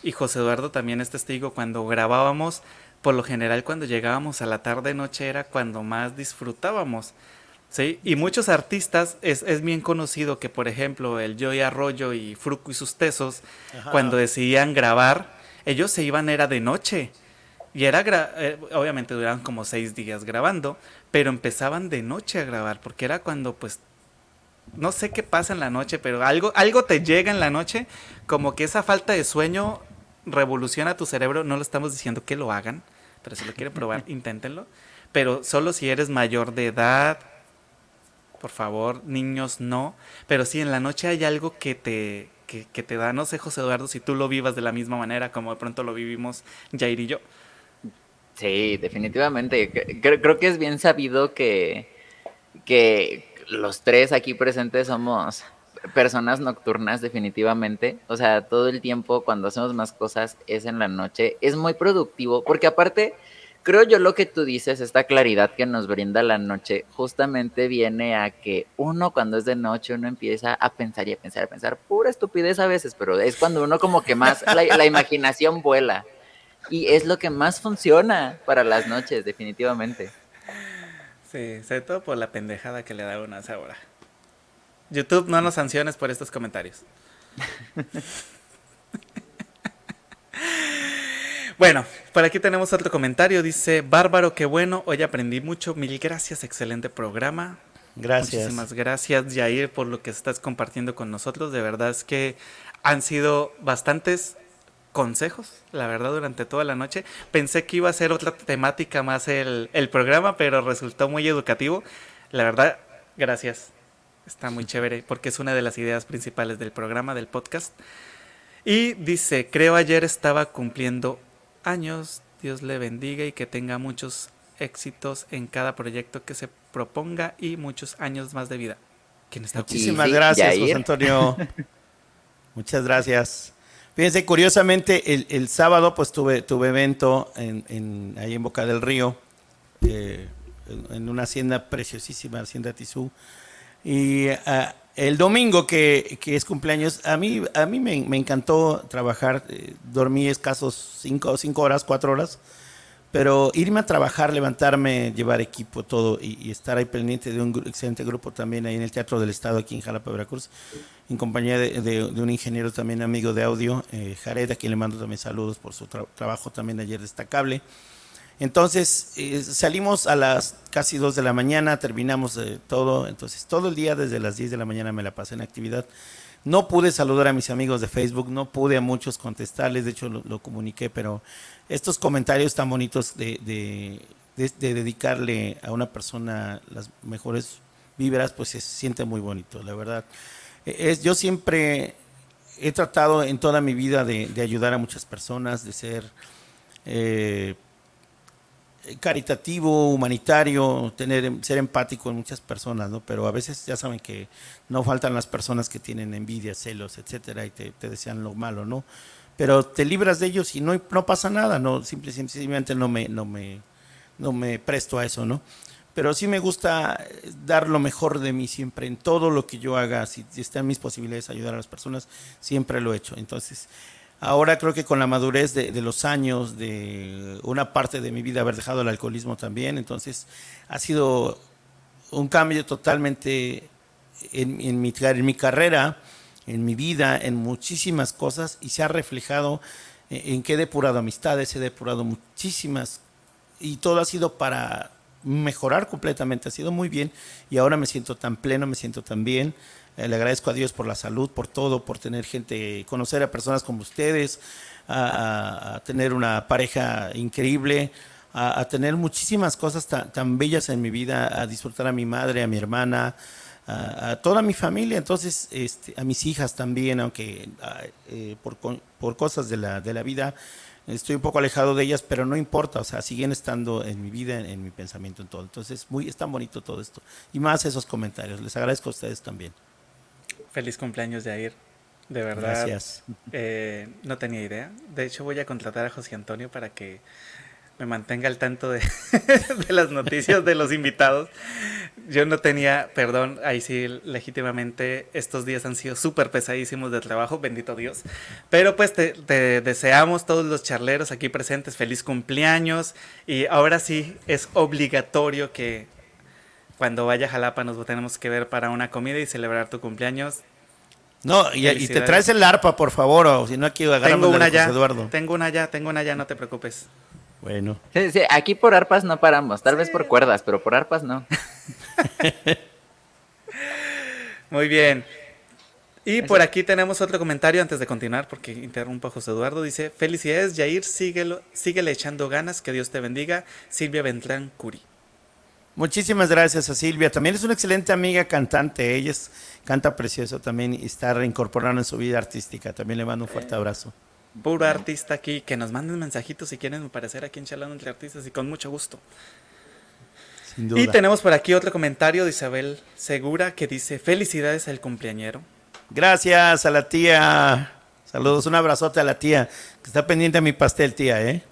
Y José Eduardo también es testigo cuando grabábamos, por lo general cuando llegábamos a la tarde noche era cuando más disfrutábamos. ¿sí? Y muchos artistas, es, es bien conocido que por ejemplo el Joy Arroyo y Fruco y sus tesos, Ajá. cuando decidían grabar, ellos se iban era de noche. Y era, gra- eh, obviamente duraban como seis días grabando, pero empezaban de noche a grabar, porque era cuando pues no sé qué pasa en la noche, pero algo, algo te llega en la noche, como que esa falta de sueño revoluciona tu cerebro. No lo estamos diciendo que lo hagan, pero si lo quieren probar, inténtenlo. Pero solo si eres mayor de edad, por favor, niños no. Pero sí, en la noche hay algo que te, que, que te da, no sé, José Eduardo, si tú lo vivas de la misma manera como de pronto lo vivimos Jair y yo. Sí, definitivamente. Creo, que es bien sabido que, que los tres aquí presentes somos personas nocturnas definitivamente. O sea, todo el tiempo cuando hacemos más cosas es en la noche. Es muy productivo porque aparte, creo yo lo que tú dices, esta claridad que nos brinda la noche, justamente viene a que uno cuando es de noche, uno empieza a pensar y a pensar, a pensar, pura estupidez a veces, pero es cuando uno como que más, la, la imaginación vuela. Y es lo que más funciona para las noches, definitivamente. Sí, sobre todo por la pendejada que le da una a esa hora. YouTube, no nos sanciones por estos comentarios. bueno, por aquí tenemos otro comentario. Dice, bárbaro, qué bueno. Hoy aprendí mucho. Mil gracias, excelente programa. Gracias. Muchísimas gracias, Jair, por lo que estás compartiendo con nosotros. De verdad es que han sido bastantes consejos, la verdad, durante toda la noche. Pensé que iba a ser otra temática más el, el programa, pero resultó muy educativo. La verdad, gracias. Está muy chévere porque es una de las ideas principales del programa, del podcast. Y dice, creo ayer estaba cumpliendo años. Dios le bendiga y que tenga muchos éxitos en cada proyecto que se proponga y muchos años más de vida. Muchísimas gracias, José Antonio. Muchas gracias. Fíjense, curiosamente, el, sábado pues tuve, tuve evento en, ahí en Boca del Río, eh, en, una hacienda preciosísima, Hacienda Tizú, y ah, el domingo, que, es cumpleaños, a mí, a mí me, encantó trabajar. Eh, dormí escasos cinco, cinco horas, cuatro horas. Pero irme a trabajar, levantarme, llevar equipo, todo y, estar ahí pendiente de un excelente grupo también ahí en el Teatro del Estado, aquí en Jalapa, Veracruz, en compañía de, un ingeniero también amigo de audio, eh, Jared, a quien le mando también saludos por su trabajo también ayer destacable. Entonces eh, salimos a las casi 2 de la mañana, terminamos eh, todo, entonces todo el día desde las 10 de la mañana me la pasé en actividad. No pude saludar a mis amigos de Facebook, no pude a muchos contestarles, de hecho lo, comuniqué, pero estos comentarios tan bonitos de, de, dedicarle a una persona las mejores vibras, pues se siente muy bonito, la verdad. E, es, yo siempre he tratado en toda mi vida de, ayudar a muchas personas, de ser... Eh, caritativo, humanitario, tener, ser empático en muchas personas, ¿no? Pero a veces ya saben que no faltan las personas que tienen envidia, celos, etcétera, y te, desean lo malo, ¿no? Pero te libras de ellos y no, no pasa nada, ¿no? Simple, simplemente no me, no, me, no me presto a eso, ¿no? Pero sí me gusta dar lo mejor de mí siempre, en todo lo que yo haga, si, si está en mis posibilidades ayudar a las personas, siempre lo he hecho. Entonces, Ahora creo que con la madurez de, los años, de una parte de mi vida haber dejado el alcoholismo también, entonces ha sido un cambio totalmente en, mi, carrera, en mi vida, en muchísimas cosas y se ha reflejado en, que he depurado amistades, he depurado muchísimas y todo ha sido para mejorar completamente, ha sido muy bien y ahora me siento tan pleno, me siento tan bien. Eh, le agradezco a Dios por la salud, por todo, por tener gente, conocer a personas como ustedes, a, tener una pareja increíble, a, tener muchísimas cosas tan, bellas en mi vida, a disfrutar a mi madre, a mi hermana, a, toda mi familia, entonces este, a mis hijas también, aunque eh, por, por, cosas de la, de la vida estoy un poco alejado de ellas, pero no importa, o sea, siguen estando en mi vida, en, mi pensamiento, en todo. Entonces, muy, es tan bonito todo esto. Y más esos comentarios. Les agradezco a ustedes también. Feliz cumpleaños, Jair. De verdad. Gracias. Eh, no tenía idea. De hecho, voy a contratar a José Antonio para que me mantenga al tanto de, las noticias de los invitados. Yo no tenía, perdón, ahí sí, legítimamente, estos días han sido súper pesadísimos de trabajo, bendito Dios. Pero pues te, te, deseamos todos los charleros aquí presentes feliz cumpleaños. Y ahora sí es obligatorio que cuando vaya a Jalapa nos tenemos que ver para una comida y celebrar tu cumpleaños. No, y, te traes el arpa, por favor, o si no aquí Tengo una ya, Eduardo. Tengo una ya, tengo una ya, no te preocupes. Bueno. Sí, sí, aquí por arpas no paramos, tal vez por cuerdas, pero por arpas no. Muy bien. Y por aquí tenemos otro comentario antes de continuar, porque interrumpo a José Eduardo. Dice, felicidades, Jair, síguelo, síguele echando ganas, que Dios te bendiga. Silvia Ventrán Curi. Muchísimas gracias a Silvia. También es una excelente amiga cantante. Ella canta precioso también y está reincorporando en su vida artística. También le mando un fuerte abrazo. puro artista aquí, que nos manden mensajitos si quieren aparecer aquí en Charlando entre Artistas y con mucho gusto. Y tenemos por aquí otro comentario de Isabel Segura que dice, felicidades al cumpleañero. Gracias a la tía. Saludos, un abrazote a la tía, que está pendiente a mi pastel, tía, ¿eh?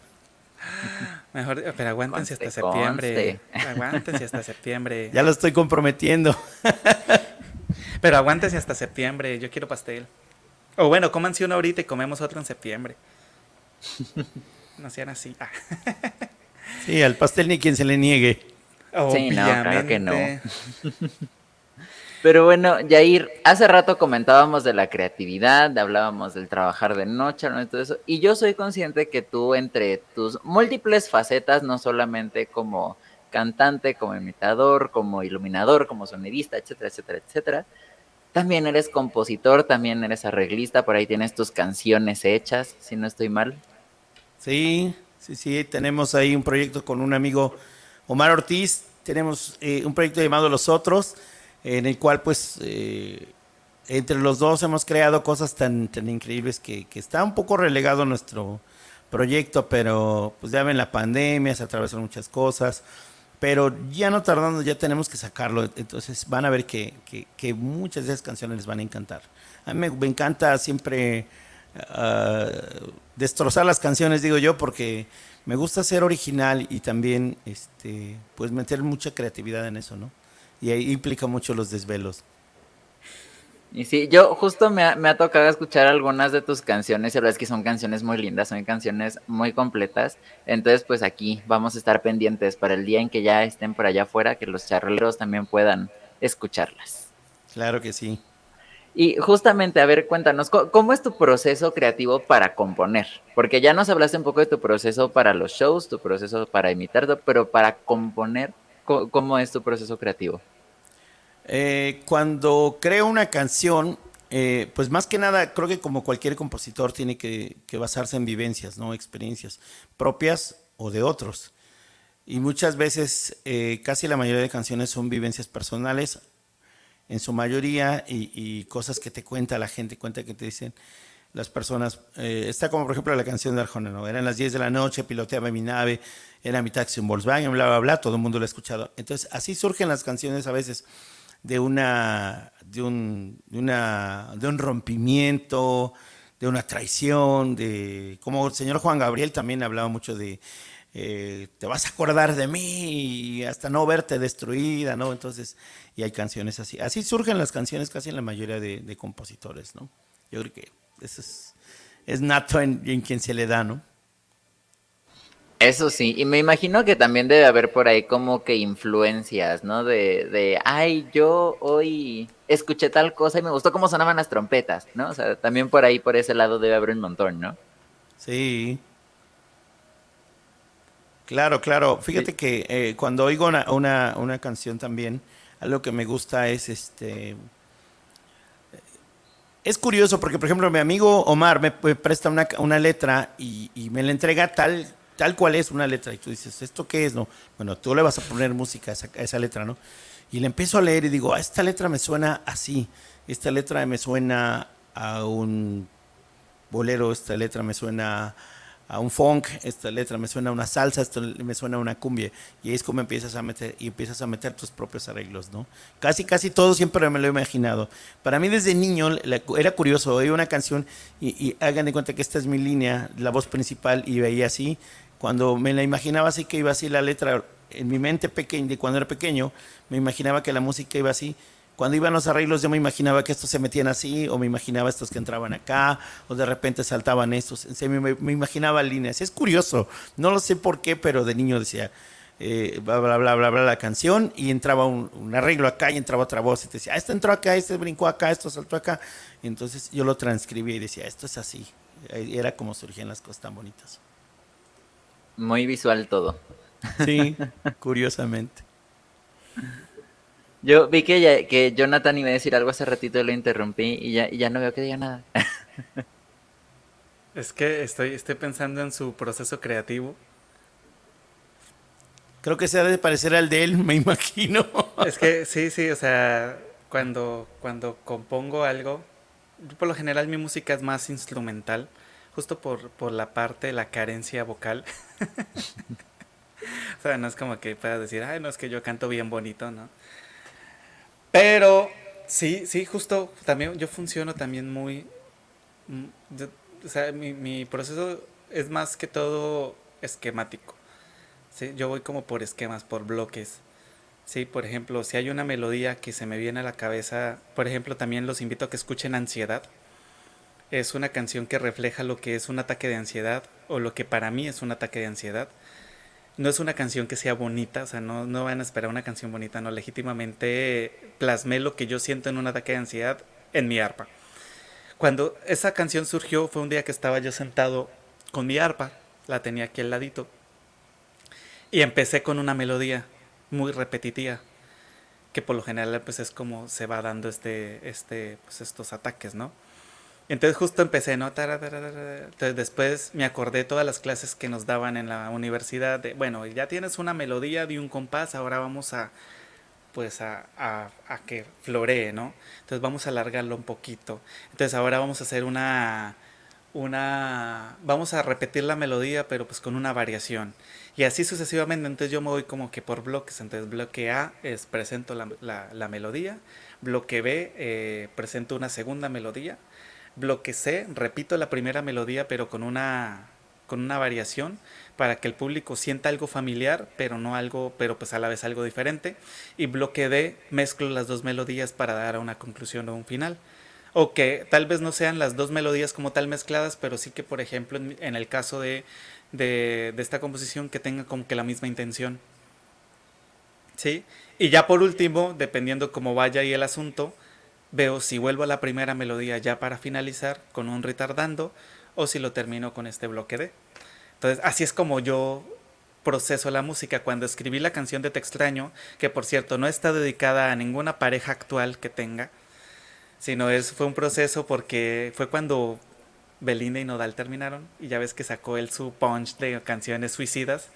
Mejor, pero aguántense hasta septiembre. Aguántense hasta septiembre. Ya lo estoy comprometiendo. pero aguántense hasta septiembre, yo quiero pastel. O bueno, cómanse uno ahorita y comemos otro en septiembre. No sean así. sí, al pastel ni quien se le niegue. Sí, no, claro que no. Pero bueno, Jair, hace rato comentábamos de la creatividad, hablábamos del trabajar de noche, ¿no? todo eso. Y yo soy consciente que tú, entre tus múltiples facetas, no solamente como cantante, como imitador, como iluminador, como sonidista, etcétera, etcétera, etcétera, también eres compositor, también eres arreglista, por ahí tienes tus canciones hechas, si no estoy mal. Sí, sí, sí, tenemos ahí un proyecto con un amigo Omar Ortiz, tenemos eh, un proyecto llamado Los Otros, en el cual pues eh, entre los dos hemos creado cosas tan, tan increíbles que, está un poco relegado nuestro proyecto, pero pues ya ven la pandemia, se atravesaron muchas cosas, pero ya no tardando, ya tenemos que sacarlo, entonces van a ver que, muchas de esas canciones les van a encantar. A mí me, encanta siempre ah, destrozar las canciones, digo yo, porque me gusta ser original y también este pues meter mucha creatividad en eso, ¿no? Y ahí implica mucho los desvelos. Y sí, yo justo me ha, tocado escuchar algunas de tus canciones, y la verdad es que son canciones muy lindas, son canciones muy completas. Entonces, pues aquí vamos a estar pendientes para el día en que ya estén por allá afuera, que los charleros también puedan escucharlas. Claro que sí. Y justamente, a ver, cuéntanos, ¿cómo es tu proceso creativo para componer? Porque ya nos hablaste un poco de tu proceso para los shows, tu proceso para imitar, pero para componer, ¿cómo, es tu proceso creativo? Eh, cuando creo una canción, eh, pues más que nada, creo que como cualquier compositor tiene que, basarse en vivencias, ¿no? Experiencias propias o de otros. Y muchas veces, eh, casi la mayoría de canciones son vivencias personales, en su mayoría y, cosas que te cuenta la gente, cuenta que te dicen las personas. Está como por ejemplo la canción de Arjona, ¿no? Eran las 10 de la noche, piloteaba mi nave, era mi taxi en Volkswagen, bla, bla, bla, todo el mundo lo ha escuchado. Entonces, así surgen las canciones a veces de una, de un, de un rompimiento, de una traición, de, como el señor Juan Gabriel también hablaba mucho de, eh, te vas a acordar de mí y hasta no verte destruida, ¿no? Entonces, y hay canciones así. Así surgen las canciones casi en la mayoría de, compositores, ¿no? Yo creo que eso es, es nato en, quien se le da, ¿no? Eso sí, y me imagino que también debe haber por ahí como que influencias, ¿no? De, de, ay, yo hoy escuché tal cosa y me gustó cómo sonaban las trompetas, ¿no? O sea, también por ahí, por ese lado debe haber un montón, ¿no? Sí, Claro, claro. Fíjate que eh, cuando oigo una, una, canción también, algo que me gusta es este. Es curioso porque, por ejemplo, mi amigo Omar me, presta una, una letra y, me la entrega tal, tal cual es una letra. Y tú dices, ¿esto qué es? No? Bueno, tú le vas a poner música a esa, esa letra, ¿no? Y le empiezo a leer y digo, ah, esta letra me suena así. Esta letra me suena a un bolero, esta letra me suena a un funk, esta letra me suena a una salsa, esto me suena a una cumbia. Y es como empiezas a meter, y empiezas a meter tus propios arreglos, ¿no? Casi, casi todo siempre me lo he imaginado. Para mí desde niño era curioso, oí una canción y, hagan de cuenta que esta es mi línea, la voz principal, y veía así. Cuando me la imaginaba así que iba así la letra, en mi mente pequeña, de cuando era pequeño, me imaginaba que la música iba así cuando iban los arreglos yo me imaginaba que estos se metían así, o me imaginaba estos que entraban acá, o de repente saltaban estos, me, imaginaba líneas. Es curioso, no lo sé por qué, pero de niño decía, eh, bla, bla, bla, bla, bla, la canción, y entraba un, arreglo acá y entraba otra voz, y te decía, ah, este entró acá, este brincó acá, esto saltó acá. entonces yo lo transcribía y decía, esto es así. Era como surgían las cosas tan bonitas. Muy visual todo. Sí, curiosamente. Yo vi que, que Jonathan iba a decir algo hace ratito y lo interrumpí y ya, ya no veo que diga nada. es que estoy, estoy pensando en su proceso creativo. Creo que se ha de parecer al de él, me imagino. es que sí, sí, o sea, cuando, cuando compongo algo, por lo general mi música es más instrumental, justo por, por la parte de la carencia vocal. o sea, no es como que puedas decir, ay, no es que yo canto bien bonito, ¿no? Pero sí, sí, justo también yo funciono también muy... Mm, o sea, mi, mi proceso es más que todo esquemático. ¿sí? Yo voy como por esquemas, por bloques. Sí, por ejemplo, si hay una melodía que se me viene a la cabeza, por ejemplo, también los invito a que escuchen Ansiedad. Es una canción que refleja lo que es un ataque de ansiedad o lo que para mí es un ataque de ansiedad. No es una canción que sea bonita, o sea, no, no van a esperar una canción bonita, no, legítimamente plasmé lo que yo siento en un ataque de ansiedad en mi arpa. Cuando esa canción surgió fue un día que estaba yo sentado con mi arpa, la tenía aquí al ladito, y empecé con una melodía muy repetitiva, que por lo general pues es como se va dando este, este, pues estos ataques, ¿no? Entonces justo empecé, ¿no? Entonces después me acordé todas las clases que nos daban en la universidad bueno, ya tienes una melodía de un compás, ahora vamos a, pues a, a, que floree, ¿no? Entonces vamos a alargarlo un poquito. Entonces ahora vamos a hacer una, una, vamos a repetir la melodía, pero pues con una variación. Y así sucesivamente, entonces yo me voy como que por bloques. Entonces bloque A es presento la, la, melodía, bloque B eh, presento una segunda melodía, bloque C repito la primera melodía pero con una, con una variación para que el público sienta algo familiar, pero no algo, pero pues a la vez algo diferente. Y bloque D mezclo las dos melodías para dar una conclusión o un final o que tal vez no sean las dos melodías como tal mezcladas, pero sí que, por ejemplo, en, el caso de, de, esta composición, que tenga como que la misma intención. ¿Sí? Y ya por último, dependiendo cómo vaya ahí el asunto, veo si vuelvo a la primera melodía ya para finalizar con un retardando o si lo termino con este bloque de. Entonces, así es como yo proceso la música. Cuando escribí la canción de Te extraño, que por cierto no está dedicada a ninguna pareja actual que tenga, sino es, fue un proceso porque fue cuando Belinda y Nodal terminaron y ya ves que sacó él su punch de canciones suicidas.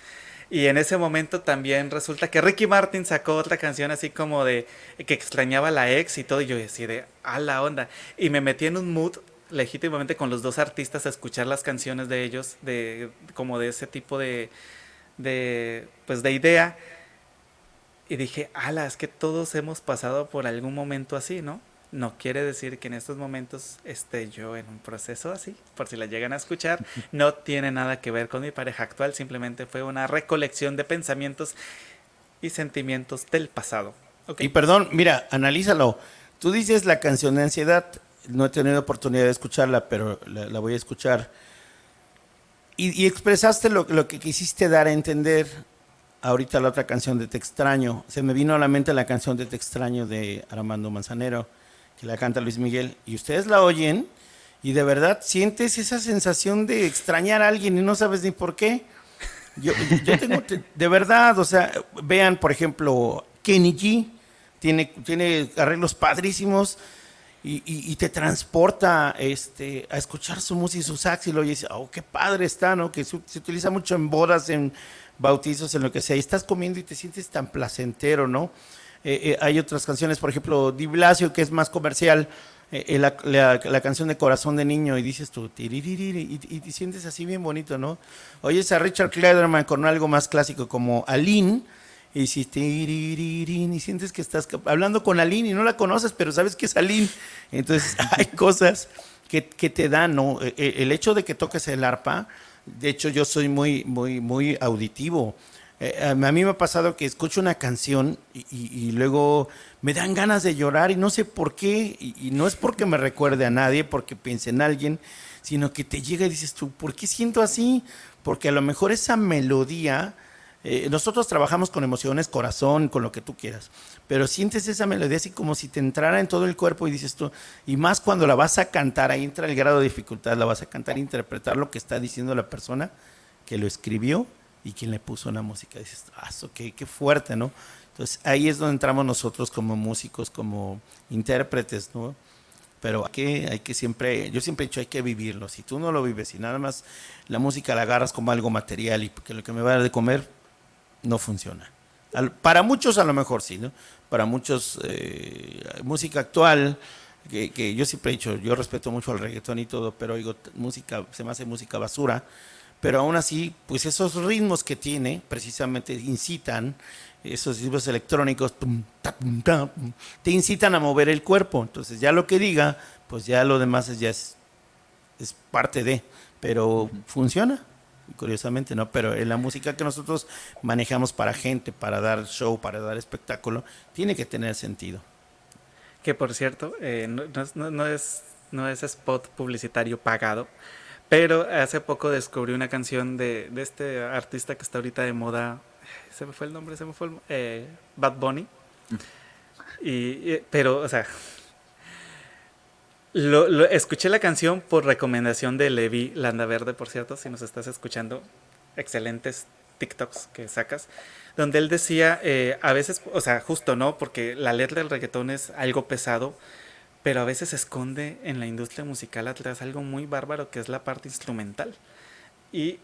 Y en ese momento también resulta que Ricky Martin sacó otra canción así como de que extrañaba a la ex y todo. Y yo decía de, a la onda. Y me metí en un mood legítimamente con los dos artistas a escuchar las canciones de ellos, de como de ese tipo de, de pues de idea. Y dije, ala, es que todos hemos pasado por algún momento así, ¿no? No quiere decir que en estos momentos esté yo en un proceso así, por si la llegan a escuchar, no tiene nada que ver con mi pareja actual, simplemente fue una recolección de pensamientos y sentimientos del pasado. Y perdón, mira, analízalo. Tú dices la canción de ansiedad, no he tenido oportunidad de escucharla, pero la, voy a escuchar. Y, expresaste lo, lo, que quisiste dar a entender ahorita la otra canción de Te extraño. Se me vino a la mente la canción de Te extraño de Armando Manzanero que la canta Luis Miguel, y ustedes la oyen y de verdad sientes esa sensación de extrañar a alguien y no sabes ni por qué. Yo, tengo, de verdad, o sea, vean, por ejemplo, Kenny G, tiene, tiene arreglos padrísimos y, te transporta este, a escuchar su música y su sax y lo dices, oh, qué padre está, ¿no? Que se, utiliza mucho en bodas, en bautizos, en lo que sea, y estás comiendo y te sientes tan placentero, ¿no? Eh, eh, hay otras canciones, por ejemplo, Di Blasio, que es más comercial, eh, la, canción de Corazón de Niño, y dices tú, y, y, te sientes así bien bonito, ¿no? Oyes a Richard Clayderman con algo más clásico como Aline, y dices, y sientes que estás hablando con Aline y no la conoces, pero sabes que es Aline. Entonces, hay cosas que, que te dan, ¿no? El hecho de que toques el arpa, de hecho, yo soy muy, muy, muy auditivo. Eh, a mí me ha pasado que escucho una canción y, luego me dan ganas de llorar y no sé por qué, y, no es porque me recuerde a nadie, porque piense en alguien, sino que te llega y dices tú, ¿por qué siento así? Porque a lo mejor esa melodía, eh, nosotros trabajamos con emociones, corazón, con lo que tú quieras, pero sientes esa melodía así como si te entrara en todo el cuerpo y dices tú, y más cuando la vas a cantar, ahí entra el grado de dificultad, la vas a cantar, interpretar lo que está diciendo la persona que lo escribió y quien le puso una música. Dices, ah, qué, qué fuerte, ¿no? Entonces ahí es donde entramos nosotros como músicos, como intérpretes, ¿no? Pero hay que, hay que siempre, yo siempre he dicho, hay que vivirlo. Si tú no lo vives y nada más la música la agarras como algo material y que lo que me va a dar de comer, no funciona. para muchos a lo mejor sí, ¿no? Para muchos, eh, música actual, que, yo siempre he dicho, yo respeto mucho al reggaetón y todo, pero digo, música, se me hace música basura, pero aún así, pues esos ritmos que tiene precisamente incitan, esos ritmos electrónicos, te incitan a mover el cuerpo, entonces ya lo que diga, pues ya lo demás es, ya es, es parte de, pero funciona curiosamente, ¿no? Pero en la música que nosotros manejamos para gente, para dar show, para dar espectáculo, tiene que tener sentido. Que por cierto, eh, no, no, es, no es spot publicitario pagado, pero hace poco descubrí una canción de, de este artista que está ahorita de moda. Se me fue el nombre, se me fue el, eh, Bad Bunny. Y, pero, o sea, lo, escuché la canción por recomendación de Levi Landa Verde, por cierto, si nos estás escuchando, excelentes TikToks que sacas donde él decía, eh, a veces, o sea, justo no, porque la letra del reggaetón es algo pesado, pero a veces se esconde en la industria musical atrás algo muy bárbaro que es la parte instrumental. Y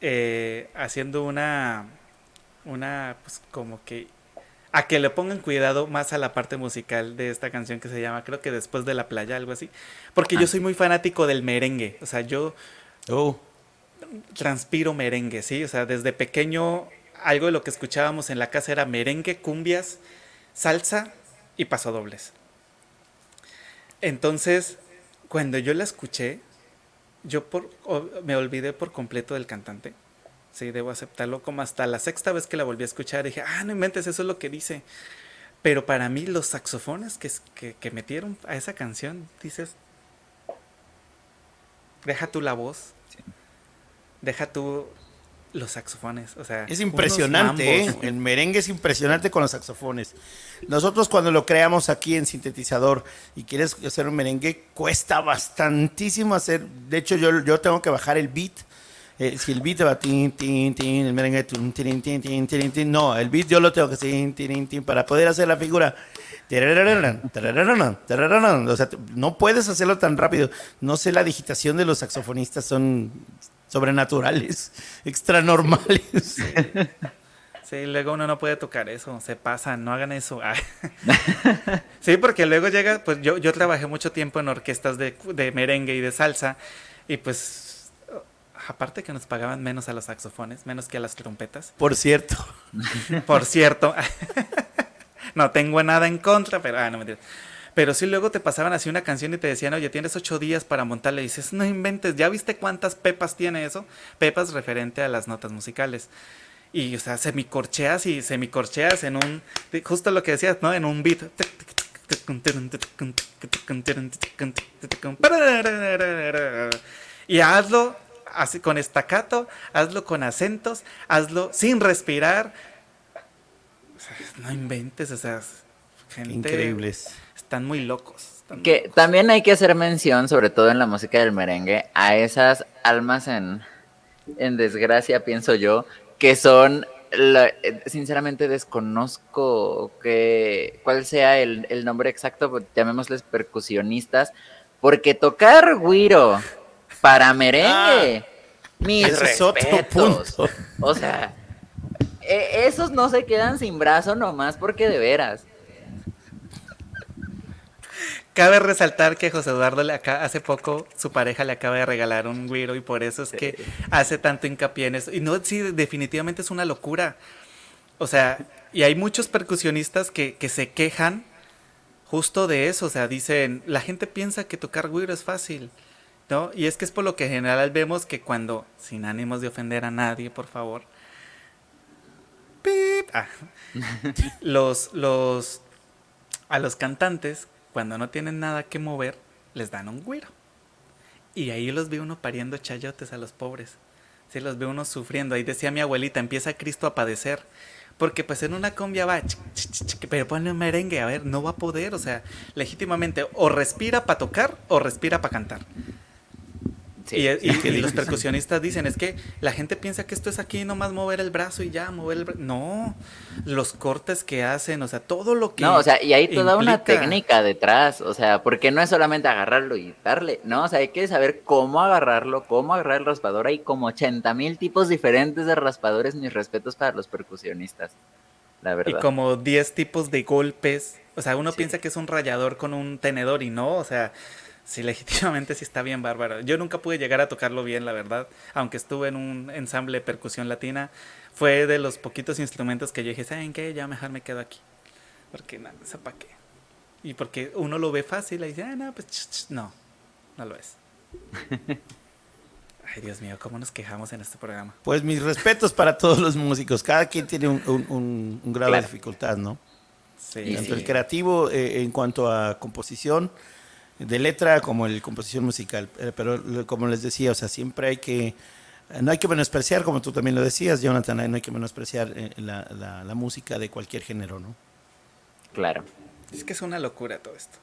eh, haciendo una, una, pues como que, a que le pongan cuidado más a la parte musical de esta canción que se llama, creo que después de la playa, algo así, porque yo ah. soy muy fanático del merengue, o sea, yo... Oh. Transpiro merengue, sí, o sea, desde pequeño algo de lo que escuchábamos en la casa era merengue, cumbias, salsa y pasodobles. Entonces, cuando yo la escuché, yo por, me olvidé por completo del cantante. Sí, debo aceptarlo. Como hasta la sexta vez que la volví a escuchar, dije, ah, no inventes, eso es lo que dice. Pero para mí, los saxofones que, que metieron a esa canción, dices, deja tú la voz, deja tú los saxofones, o sea, es impresionante, ¿eh? el merengue es impresionante con los saxofones. Nosotros cuando lo creamos aquí en sintetizador y quieres hacer un merengue cuesta bastantísimo hacer. De hecho yo, yo tengo que bajar el beat. Eh, si el beat va tin tin tin, el merengue tin tin tin tin tin, no, el beat yo lo tengo que hacer tin tin tin para poder hacer la figura. O sea, no puedes hacerlo tan rápido. No sé la digitación de los saxofonistas son sobrenaturales, extranormales. Sí, luego uno no puede tocar eso, se pasan, no hagan eso. sí, porque luego llega, pues yo, yo trabajé mucho tiempo en orquestas de, de merengue y de salsa, y pues aparte que nos pagaban menos a los saxofones, menos que a las trompetas. Por cierto. Por cierto. no tengo nada en contra, pero ah, no me pero si luego te pasaban así una canción y te decían, oye, tienes ocho días para montarle. Y dices, no inventes, ¿ya viste cuántas pepas tiene eso? Pepas referente a las notas musicales. Y, o sea, semicorcheas y semicorcheas en un. Justo lo que decías, ¿no? En un beat. Y hazlo así con estacato, hazlo con acentos, hazlo sin respirar. no inventes, o sea, gente. Increíbles están muy locos. que también hay que hacer mención, sobre todo en la música del merengue, a esas almas en, desgracia, pienso yo, que son, sinceramente desconozco que, cuál sea el, nombre exacto, pues, llamémosles percusionistas, porque tocar guiro para merengue, ah, mis respetos. O sea, e, esos no se quedan sin brazo nomás porque de veras. Cabe resaltar que José Eduardo le acá, hace poco su pareja le acaba de regalar un güiro y por eso es que hace tanto hincapié en eso. Y no, sí, definitivamente es una locura. O sea, y hay muchos percusionistas que, que se quejan justo de eso. O sea, dicen, la gente piensa que tocar güiro es fácil. ¿No? Y es que es por lo que en general vemos que cuando, sin ánimos de ofender a nadie, por favor, ah, los, los, a los cantantes cuando no tienen nada que mover, les dan un güiro. Y ahí los ve uno pariendo chayotes a los pobres. Sí, los ve uno sufriendo. Ahí decía mi abuelita, empieza Cristo a padecer. Porque pues en una cumbia va, pero pone un merengue, a ver, no va a poder, o sea, legítimamente o respira para tocar o respira para cantar y, los percusionistas dicen, es que la gente piensa que esto es aquí nomás mover el brazo y ya, mover el brazo. No, los cortes que hacen, o sea, todo lo que... No, o sea, y hay toda una técnica detrás, o sea, porque no es solamente agarrarlo y darle, no, o sea, hay que saber cómo agarrarlo, cómo agarrar el raspador. Hay como 80 mil tipos diferentes de raspadores, mis respetos para los percusionistas, la verdad. Y como 10 tipos de golpes O sea, uno piensa que es un rallador con un tenedor y no, o sea, sí, legítimamente sí está bien bárbaro. Yo nunca pude llegar a tocarlo bien, la verdad, aunque estuve en un ensamble de percusión latina. Fue de los poquitos instrumentos que yo dije, ¿saben qué? Ya mejor me quedo aquí. Porque nada, ¿esa para qué? Y porque uno lo ve fácil y dice, ah, no, pues no, no lo es. Ay, Dios mío, ¿cómo nos quejamos en este programa? Pues mis respetos para todos los músicos. Cada quien tiene un, grado de dificultad, ¿no? Sí. Tanto el creativo eh, en cuanto a composición de letra como el composición musical. Eh, pero como les decía, o sea, siempre hay que... No hay que menospreciar, como tú también lo decías, Jonathan, no hay que menospreciar eh, la, la música de cualquier género, ¿no? Claro. Es que es una locura todo esto.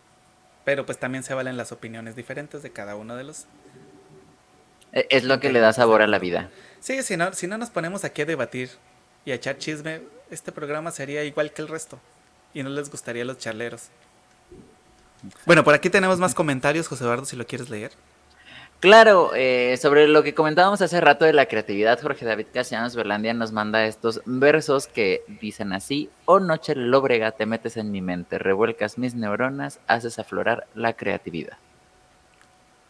Pero pues también se valen las opiniones diferentes de cada uno de los... E, es lo que le da sabor a la vida. Sí, si no, si no nos ponemos aquí a debatir y a echar chisme, este programa sería igual que el resto. Y no les gustaría a los charleros. Bueno, por aquí tenemos más comentarios, José Eduardo, si lo quieres leer. Claro, eh, sobre lo que comentábamos hace rato de la creatividad, Jorge David Castellanos Berlandia nos manda estos versos que dicen así, oh noche lóbrega te metes en mi mente, revuelcas mis neuronas, haces aflorar la creatividad.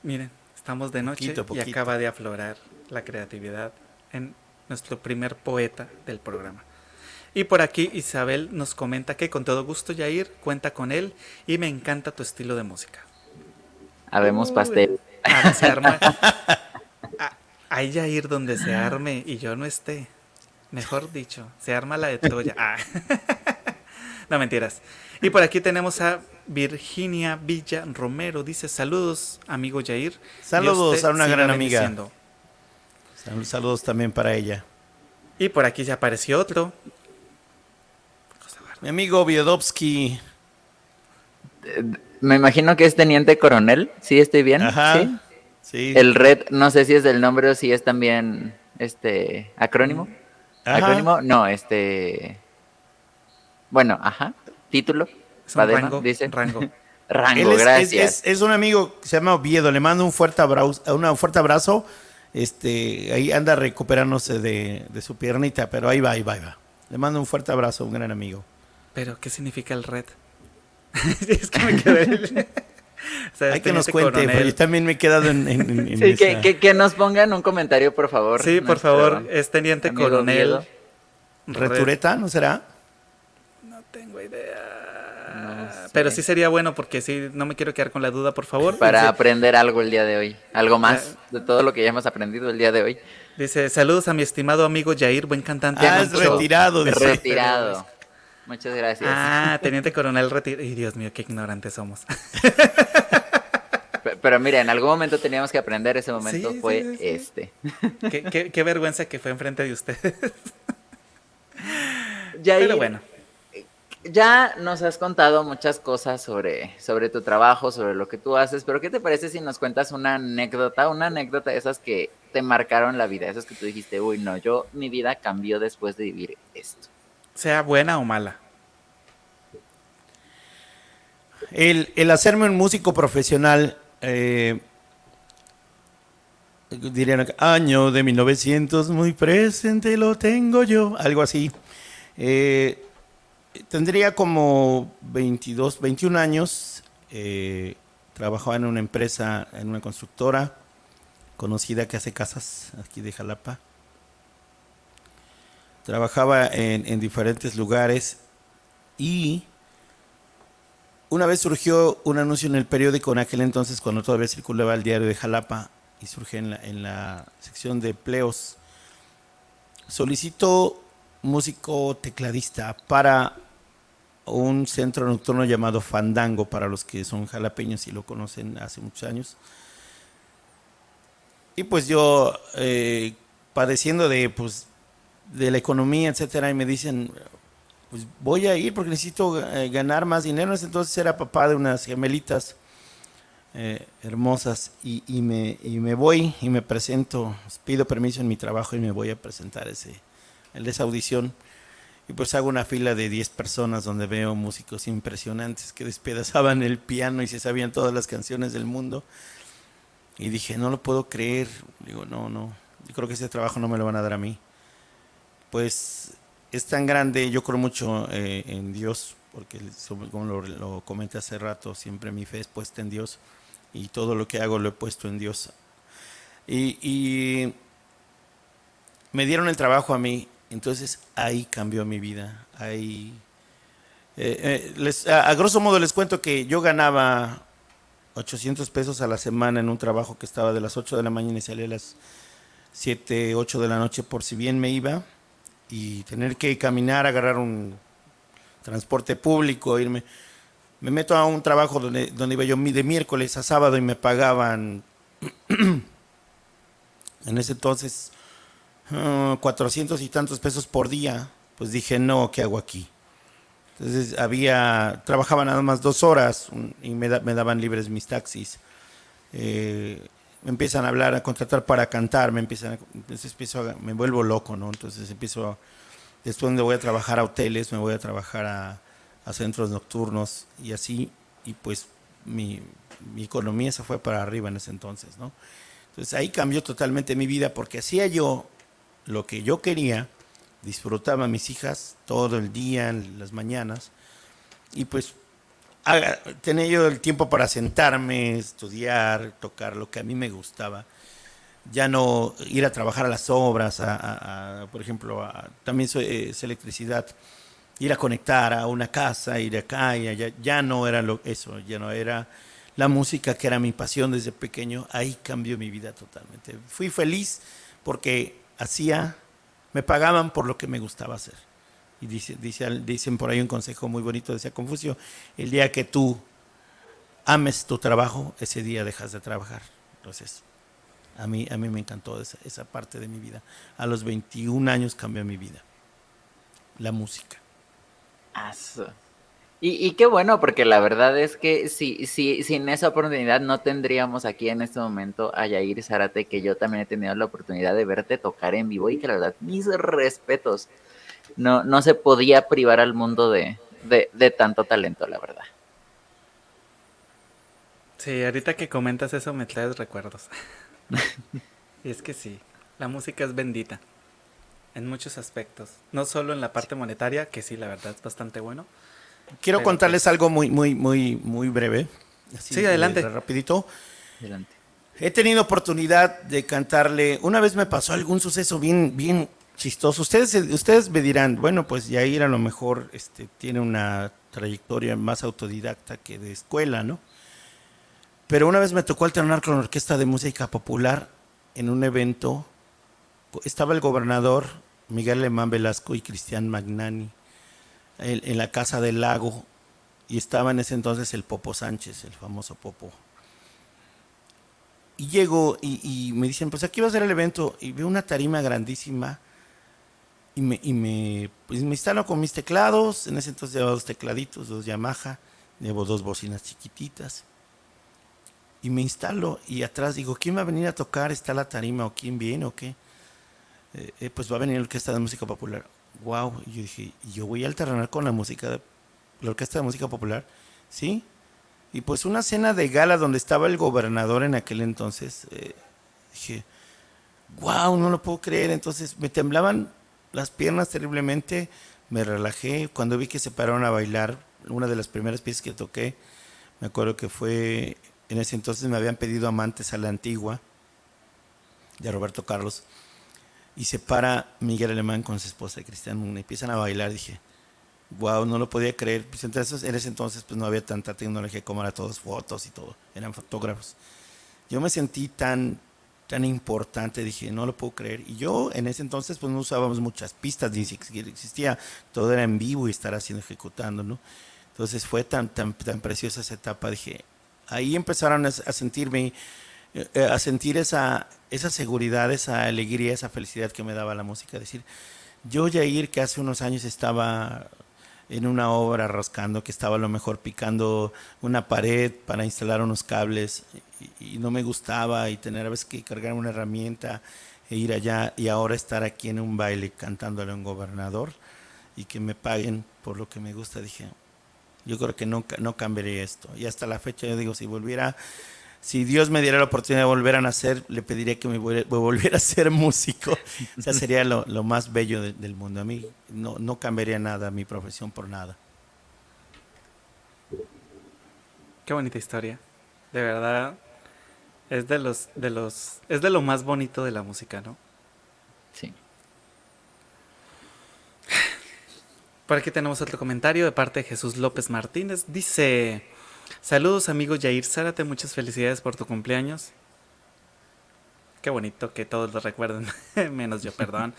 Miren, estamos de noche y acaba de aflorar la creatividad en nuestro primer poeta del programa. Y por aquí Isabel nos comenta que con todo gusto Yair cuenta con él y me encanta tu estilo de música. Habemos pastel. Ah, se arma. Hay ya ir donde se arme y yo no esté. Mejor dicho, se arma la de Troya. Ah. no mentiras. Y por aquí tenemos a Virginia Villa Romero. Dice: Saludos, amigo Jair. Saludos a una gran amiga. Saludos también para ella. Y por aquí ya apareció otro. Mi amigo Viedovsky. Me imagino que es teniente coronel, ¿sí estoy bien? Ajá. ¿Sí? El red, no sé si es del nombre o si es también este acrónimo. ¿Acrónimo? No, este. Bueno, ajá. Título. Es un rango, dice. Rango. rango, gracias. Es, un amigo que se llama Oviedo. Le mando un fuerte abrazo. Un fuerte abrazo. Este, ahí anda recuperándose de, de, su piernita, pero ahí va, ahí va, ahí va. Le mando un fuerte abrazo, un gran amigo. Pero, ¿qué significa el red? es que me quedé. Hay que nos cuente, yo también me he quedado en. sí, que, que, nos pongan un comentario, por favor. Sí, por favor, es teniente coronel. ¿Retureta, no será? No tengo idea. Pero sí sería bueno porque sí, no me quiero quedar con la duda, por favor. Para aprender algo el día de hoy. Algo más ah. de todo lo que ya hemos aprendido el día de hoy. Dice, saludos a mi estimado amigo Jair, buen cantante. Ah, es retirado. Retirado. Muchas gracias. Ah, teniente coronel retirado. Ay, Dios mío, qué ignorantes somos. Pero mira, en algún momento teníamos que aprender, ese momento fue este. Qué, vergüenza que fue enfrente de ustedes. Pero bueno. Ya nos has contado muchas cosas sobre, sobre tu trabajo, sobre lo que tú haces, pero ¿qué te parece si nos cuentas una anécdota, una anécdota de esas que te marcaron la vida, esas que tú dijiste, uy, no, yo, mi vida cambió después de vivir esto? Sea buena o mala. El, hacerme un músico profesional, eh, dirían, año de 1900, muy presente lo tengo yo, algo así. Eh, tendría como 22, 21 años, eh, trabajaba en una empresa, en una constructora conocida que hace casas aquí de Jalapa. Trabajaba en, diferentes lugares y una vez surgió un anuncio en el periódico en aquel entonces cuando todavía circulaba el diario de Jalapa y surge en la, en la sección de empleos. Solicitó músico tecladista para un centro nocturno llamado Fandango, para los que son jalapeños y lo conocen hace muchos años. Y pues yo, eh, padeciendo de pues, de la economía, etcétera, y me dicen, pues voy a ir porque necesito eh, ganar más dinero. Entonces era papá de unas gemelitas eh, hermosas y, me, y me voy y me presento, pido permiso en mi trabajo y me voy a presentar ese, esa audición. Y pues hago una fila de 10 personas donde veo músicos impresionantes que despedazaban el piano y se sabían todas las canciones del mundo. Y dije, no lo puedo creer. Digo, no, no, yo creo que ese trabajo no me lo van a dar a mí pues es tan grande, yo creo mucho eh, en Dios, porque como lo, lo comenté hace rato, siempre mi fe es puesta en Dios y todo lo que hago lo he puesto en Dios. Y, me dieron el trabajo a mí, entonces ahí cambió mi vida. Ahí, eh, eh, a, grosso modo les cuento que yo ganaba 800 pesos a la semana en un trabajo que estaba de las 8 de la mañana y salía a las 7, 8 de la noche por si bien me iba y tener que caminar, agarrar un transporte público, irme. Me meto a un trabajo donde, donde iba yo de miércoles a sábado y me pagaban en ese entonces 400 ah, y tantos pesos por día. Pues dije, no, ¿qué hago aquí? Entonces había, trabajaba nada más dos horas y me, me daban libres mis taxis. Eh, me empiezan a hablar, a contratar para cantar, me empiezan a, empiezo me vuelvo loco, ¿no? Entonces empiezo, después donde voy a trabajar a hoteles, me voy a trabajar a, centros nocturnos y así, y pues mi, mi, economía se fue para arriba en ese entonces, ¿no? Entonces ahí cambió totalmente mi vida porque hacía yo lo que yo quería, disfrutaba a mis hijas todo el día, en las mañanas, y pues tenía yo el tiempo para sentarme, estudiar, tocar lo que a mí me gustaba. Ya no ir a trabajar a las obras, a, por ejemplo, también es electricidad, ir a conectar a una casa, ir acá y allá. Ya no era lo, eso, ya no era la música que era mi pasión desde pequeño. Ahí cambió mi vida totalmente. Fui feliz porque hacía, me pagaban por lo que me gustaba hacer. Y dice, dicen por ahí un consejo muy bonito, decía Confucio, el día que tú ames tu trabajo, ese día dejas de trabajar. Entonces, a mí, a mí me encantó esa, esa parte de mi vida. A los 21 años cambió mi vida. La música. Y, y, qué bueno, porque la verdad es que si, si, sin esa oportunidad no tendríamos aquí en este momento a Yair Zárate, que yo también he tenido la oportunidad de verte tocar en vivo y que la verdad, mis respetos no, no se podía privar al mundo de, tanto talento, la verdad. Sí, ahorita que comentas eso me traes recuerdos. y es que sí, la música es bendita en muchos aspectos, no solo en la parte monetaria, que sí, la verdad es bastante bueno. Quiero contarles pues algo muy, muy, muy, muy breve. sí, adelante. rapidito. Adelante. He tenido oportunidad de cantarle. Una vez me pasó algún suceso bien, bien chistoso. Ustedes, ustedes me dirán, bueno, pues Yair a lo mejor este, tiene una trayectoria más autodidacta que de escuela, ¿no? Pero una vez me tocó alternar con la Orquesta de Música Popular en un evento. Estaba el gobernador Miguel Alemán Velasco y Cristian Magnani en, la Casa del Lago y estaba en ese entonces el Popo Sánchez, el famoso Popo. Y llego y, y, me dicen, pues aquí va a ser el evento y veo una tarima grandísima y me, y me, pues me instalo con mis teclados. En ese entonces llevaba dos tecladitos, dos Yamaha, llevo dos bocinas chiquititas. Y me instalo y atrás digo, ¿quién va a venir a tocar? ¿Está la tarima o quién viene o qué? Eh, eh, pues va a venir la Orquesta de Música Popular. Wow, y yo dije, yo voy a alternar con la música, la Orquesta de Música Popular, ¿sí? Y pues una cena de gala donde estaba el gobernador en aquel entonces, eh, dije, wow, no lo puedo creer. Entonces me temblaban las piernas terriblemente, me relajé. Cuando vi que se pararon a bailar, una de las primeras piezas que toqué, me acuerdo que fue, en ese entonces me habían pedido Amantes a la Antigua, de Roberto Carlos, y se para Miguel Alemán con su esposa Cristian y empiezan a bailar. Dije, wow, no lo podía creer. Pues entonces, en ese entonces pues no había tanta tecnología como era todos fotos y todo, eran fotógrafos. Yo me sentí tan tan importante, dije, no lo puedo creer. Y yo en ese entonces pues no usábamos muchas pistas, ni siquiera existía, todo era en vivo y estar haciendo, ejecutando, ¿no? Entonces fue tan, tan, tan preciosa esa etapa, dije, ahí empezaron a, sentirme, eh, a sentir esa, esa seguridad, esa alegría, esa felicidad que me daba la música, decir, yo Jair, que hace unos años estaba en una obra rascando, que estaba a lo mejor picando una pared para instalar unos cables y, no me gustaba y tener a veces que cargar una herramienta e ir allá y ahora estar aquí en un baile cantándole a un gobernador y que me paguen por lo que me gusta, dije, yo creo que no, no cambiaría esto. Y hasta la fecha yo digo, si volviera, si Dios me diera la oportunidad de volver a nacer, le pediría que me volviera a ser músico. O sea, sería lo, más bello del mundo. A mí no, no cambiaría nada mi profesión por nada. Qué bonita historia. De verdad, es de los, de los, es de lo más bonito de la música, ¿no? Sí. Por aquí tenemos otro comentario de parte de Jesús López Martínez. Dice, saludos amigo Jair Zárate, muchas felicidades por tu cumpleaños. Qué bonito que todos lo recuerden, menos yo, perdón.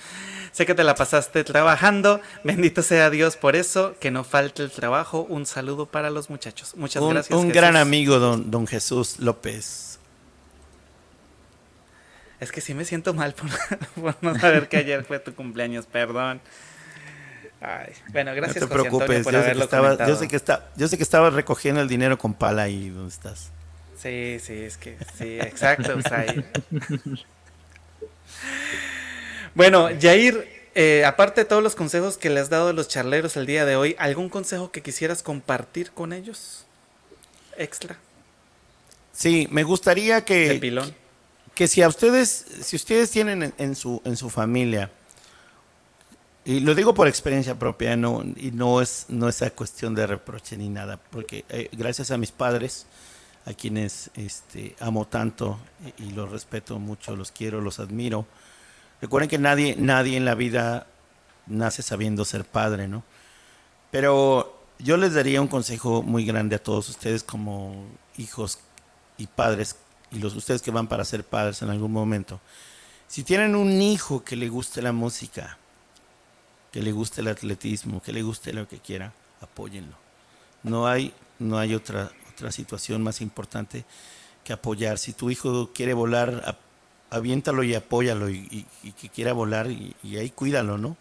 sé que te la pasaste trabajando, bendito sea Dios por eso, que no falte el trabajo. Un saludo para los muchachos. Muchas un, gracias. Un gran amigo, don, don Jesús López. Es que sí me siento mal por, no saber que ayer fue tu cumpleaños, perdón. Ay, bueno, gracias no te preocupes, por yo, sé que estaba, yo, sé que está, yo sé que estabas recogiendo el dinero con pala ahí donde estás. Sí, sí, es que sí, exacto. bueno, Jair, eh, aparte de todos los consejos que le has dado a los charleros el día de hoy, ¿algún consejo que quisieras compartir con ellos? Extra. Sí, me gustaría que, que si a ustedes, si ustedes tienen en, su, en su familia, y lo digo por experiencia propia, no, y no es, no es cuestión de reproche ni nada, porque eh, gracias a mis padres, a quienes este, amo tanto y, los respeto mucho, los quiero, los admiro. Recuerden que nadie, nadie en la vida nace sabiendo ser padre, ¿no? Pero yo les daría un consejo muy grande a todos ustedes como hijos y padres, y los ustedes que van para ser padres en algún momento. Si tienen un hijo que le guste la música, que le guste el atletismo, que le guste lo que quiera, apóyenlo. No hay, no hay otra, otra situación más importante que apoyar. Si tu hijo quiere volar, aviéntalo y apóyalo y, que quiera volar y, ahí cuídalo, ¿no?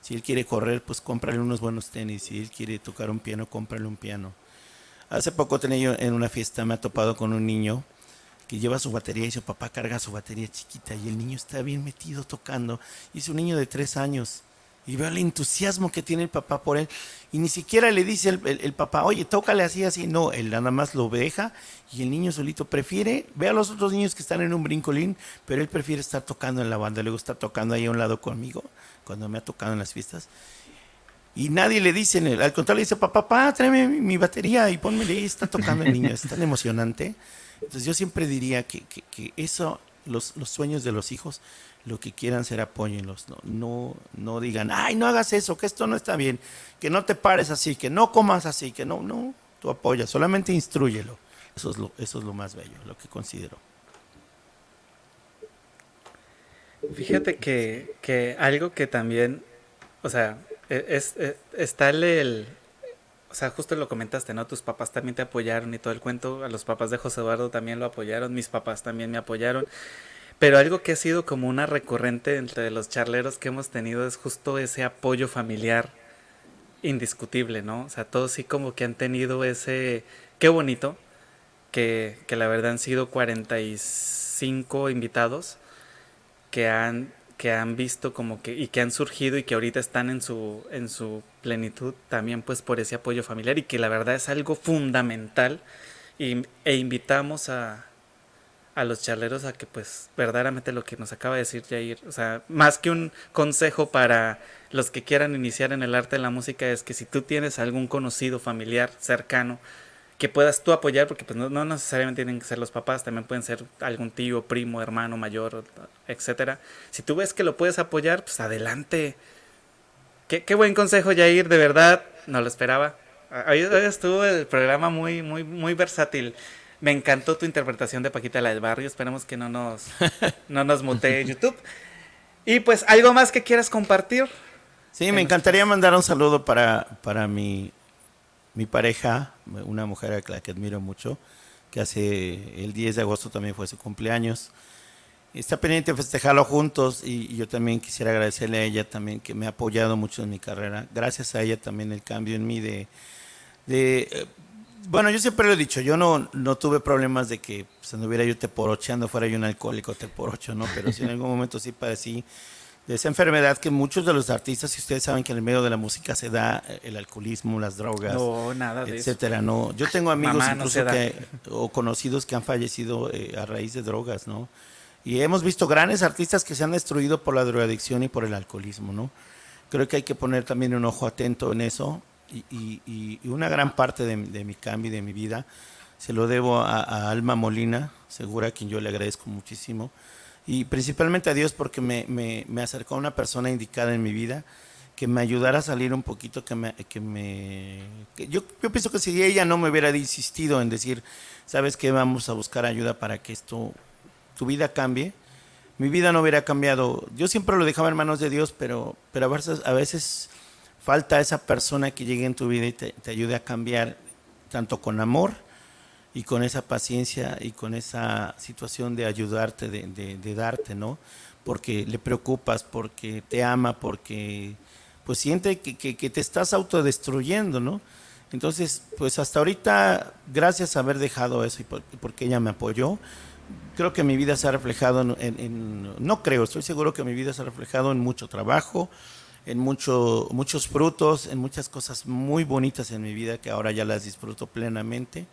Si él quiere correr, pues cómprale unos buenos tenis. Si él quiere tocar un piano, cómprale un piano. Hace poco tenía yo en una fiesta, me ha topado con un niño que lleva su batería y su papá carga su batería chiquita y el niño está bien metido tocando. Y es un niño de tres años y veo el entusiasmo que tiene el papá por él. Y ni siquiera le dice el, papá, oye, tócale así, así. No, él nada más lo deja y el niño solito prefiere, ve a los otros niños que están en un brincolín, pero él prefiere estar tocando en la banda. Luego está tocando ahí a un lado conmigo, cuando me ha tocado en las fiestas. Y nadie le dice, al contrario, le dice, papá, papá, tráeme mi, batería y ponme ahí, está tocando el niño. Es tan emocionante. Entonces yo siempre diría que, que, eso, los, los sueños de los hijos, lo que quieran ser apóyenlos, no, no, no digan, ay, no hagas eso, que esto no está bien, que no te pares así, que no comas así, que no, no, tú apoyas, solamente instruyelo. Eso es lo, eso es lo más bello, lo que considero. Fíjate que, que algo que también, o sea, e, es, es, está el, o sea, justo lo comentaste, ¿no? Tus papás también te apoyaron y todo el cuento, a los papás de José Eduardo también lo apoyaron, mis papás también me apoyaron. Pero algo que ha sido como una recurrente entre los charleros que hemos tenido es justo ese apoyo familiar indiscutible, ¿no? O sea, todos sí como que han tenido ese... Qué bonito, que, que la verdad han sido 45 invitados que han, que han visto como que... y que han surgido y que ahorita están en su, en su plenitud también pues por ese apoyo familiar y que la verdad es algo fundamental y, e invitamos a, a los charleros a que pues verdaderamente lo que nos acaba de decir Jair, o sea, más que un consejo para los que quieran iniciar en el arte de la música es que si tú tienes algún conocido, familiar, cercano, que puedas tú apoyar, porque pues no, necesariamente tienen que ser los papás, también pueden ser algún tío, primo, hermano, mayor, etcétera. Si tú ves que lo puedes apoyar, pues adelante. Qué, qué buen consejo, Jair, de verdad, no lo esperaba. Hoy, estuvo el programa muy, muy, muy versátil. Me encantó tu interpretación de Paquita la del Barrio. Esperemos que no nos, no nos mutee YouTube. Y pues, ¿algo más que quieras compartir? Sí, me encantaría mandar un saludo para, para mi, mi pareja, una mujer a la que admiro mucho, que hace el 10 de agosto también fue su cumpleaños. Está pendiente de festejarlo juntos y, yo también quisiera agradecerle a ella también que me ha apoyado mucho en mi carrera. Gracias a ella también el cambio en mí de, de eh, bueno, yo siempre lo he dicho, yo no, no tuve problemas de que se no hubiera yo teporocheando, fuera yo un alcohólico teporocho, ¿no? Pero sí en algún momento sí padecí de esa enfermedad que muchos de los artistas, y ustedes saben que en el medio de la música se da el alcoholismo, las drogas, no, nada de etcétera, ¿no? Yo tengo amigos incluso que, o conocidos que han fallecido eh, a raíz de drogas, ¿no? Y hemos visto grandes artistas que se han destruido por la drogadicción y por el alcoholismo, ¿no? Creo que hay que poner también un ojo atento en eso y, una gran parte de, mi cambio y de mi vida Se lo debo a, Alma Molina, segura, a quien yo le agradezco muchísimo. Y principalmente a Dios porque me, me, me acercó a una persona indicada en mi vida que me ayudara a salir un poquito, que me... Que me yo, yo pienso que si ella no me hubiera insistido en decir, sabes que vamos a buscar ayuda para que esto, tu vida cambie, mi vida no hubiera cambiado. Yo siempre lo dejaba en manos de Dios, pero, pero a, veces, a veces falta esa persona que llegue en tu vida y te, ayude a cambiar, tanto con amor y con esa paciencia y con esa situación de ayudarte, de, darte, ¿no? Porque le preocupas, porque te ama, porque pues siente que, que, te estás autodestruyendo, ¿no? Entonces, pues hasta ahorita, gracias a haber dejado eso y porque ella me apoyó, creo que mi vida se ha reflejado en, no creo, estoy seguro que mi vida se ha reflejado en mucho trabajo, en mucho, muchos frutos, en muchas cosas muy bonitas en mi vida que ahora ya las disfruto plenamente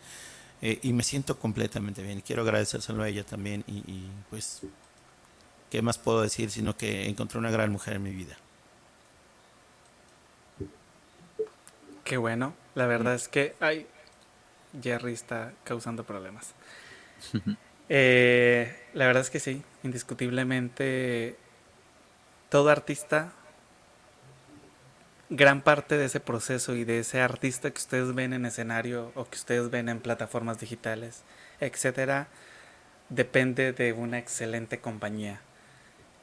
eh, y me siento completamente bien. Quiero agradecérselo a ella también y, y, pues, ¿qué más puedo decir sino que encontré una gran mujer en mi vida? Qué bueno, la verdad es que ay, Jerry está causando problemas. Eh, la verdad es que sí, indiscutiblemente todo artista, gran parte de ese proceso y de ese artista que ustedes ven en escenario o que ustedes ven en plataformas digitales, etcétera, depende de una excelente compañía.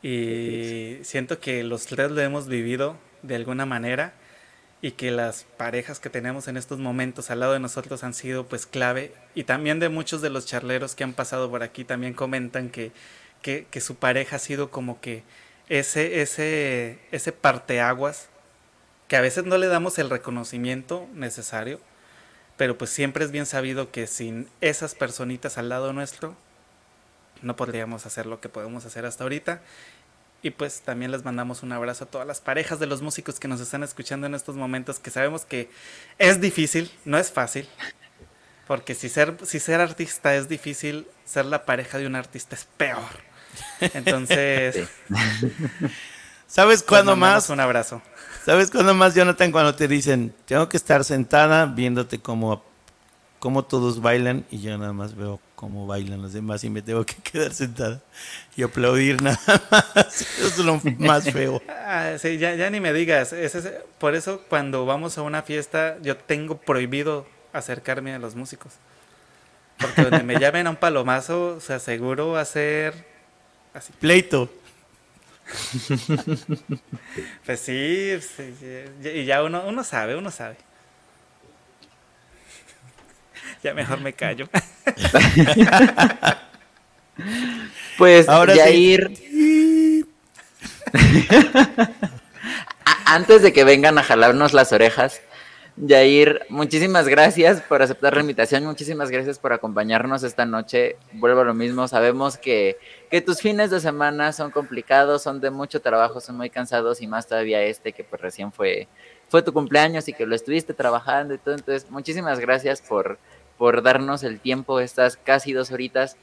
Y siento que los tres lo hemos vivido de alguna manera y que las parejas que tenemos en estos momentos al lado de nosotros han sido pues clave y también de muchos de los charleros que han pasado por aquí también comentan que, que, su pareja ha sido como que ese, ese, ese parteaguas que a veces no le damos el reconocimiento necesario, pero pues siempre es bien sabido que sin esas personitas al lado nuestro no podríamos hacer lo que podemos hacer hasta ahorita y pues también les mandamos un abrazo a todas las parejas de los músicos que nos están escuchando en estos momentos, que sabemos que es difícil, no es fácil. Porque si ser, si ser artista es difícil, ser la pareja de un artista es peor. Entonces, ¿sabes cuándo más? Un abrazo. ¿Sabes cuándo más, Jonathan, cuando te dicen, tengo que estar sentada viéndote como cómo todos bailan y yo nada más veo cómo bailan los demás y me tengo que quedar sentada y aplaudir nada más. Eso es lo más feo. Ah, sí, ya, ya, ni me digas. por eso cuando vamos a una fiesta yo tengo prohibido acercarme a los músicos. Porque donde me llamen a un palomazo, se aseguro hacer así. Pleito. pues sí, sí, y ya uno, uno sabe, uno sabe. Ya mejor me callo. pues Ahora Yair. Antes de que vengan a jalarnos las orejas, Yair, muchísimas gracias por aceptar la invitación, muchísimas gracias por acompañarnos esta noche. Vuelvo a lo mismo, sabemos que, que, tus fines de semana son complicados, son de mucho trabajo, son muy cansados y más todavía este que pues recién fue, fue tu cumpleaños y que lo estuviste trabajando y todo. Entonces, muchísimas gracias por, por darnos el tiempo, estas casi dos horitas.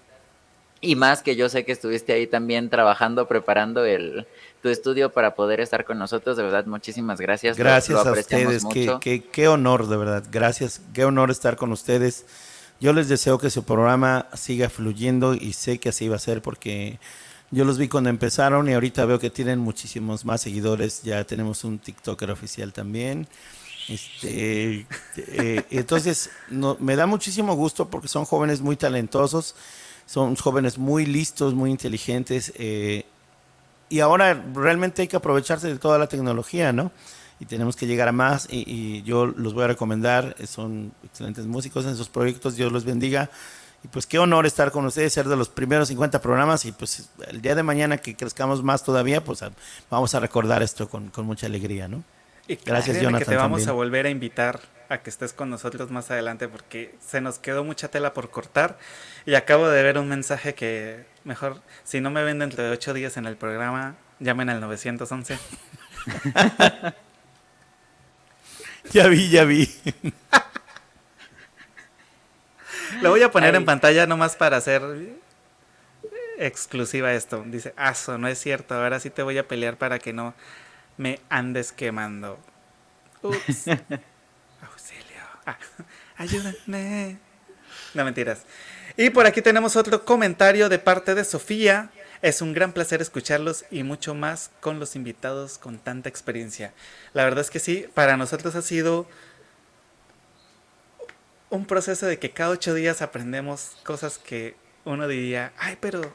Y más que yo sé que estuviste ahí también trabajando, preparando el, tu estudio para poder estar con nosotros. De verdad, muchísimas gracias. Gracias a ustedes. Qué, qué, honor, de verdad. Gracias. Qué honor estar con ustedes. Yo les deseo que su programa siga fluyendo y sé que así va a ser porque yo los vi cuando empezaron y ahorita veo que tienen muchísimos más seguidores. Ya tenemos un TikToker oficial también. Este, eh, entonces, me da muchísimo gusto porque son jóvenes muy talentosos, son jóvenes muy listos, muy inteligentes. Eh, y ahora realmente hay que aprovecharse de toda la tecnología, ¿no? Y tenemos que llegar a más. Y, yo los voy a recomendar. Son excelentes músicos en sus proyectos. Dios los bendiga. Y pues qué honor estar con ustedes, ser de los primeros 50 programas. Y pues el día de mañana que crezcamos más todavía, pues vamos a recordar esto con, con mucha alegría, ¿no? Y Gracias, Jonathan. Que te vamos a volver a invitar a que estés con nosotros más adelante porque se nos quedó mucha tela por cortar y acabo de ver un mensaje que mejor, si no me ven dentro de ocho días en el programa, llamen al 911. ya vi, ya vi. Lo voy a poner en pantalla nomás para hacer exclusiva esto. Dice, aso, no es cierto, ahora sí te voy a pelear para que no me andes quemando. Ups. Auxilio. Ah, ayúdame. No mentiras. Y por aquí tenemos otro comentario de parte de Sofía. Es un gran placer escucharlos y mucho más con los invitados con tanta experiencia. La verdad es que sí, para nosotros ha sido un proceso de que cada ocho días aprendemos cosas que uno diría, ay, pero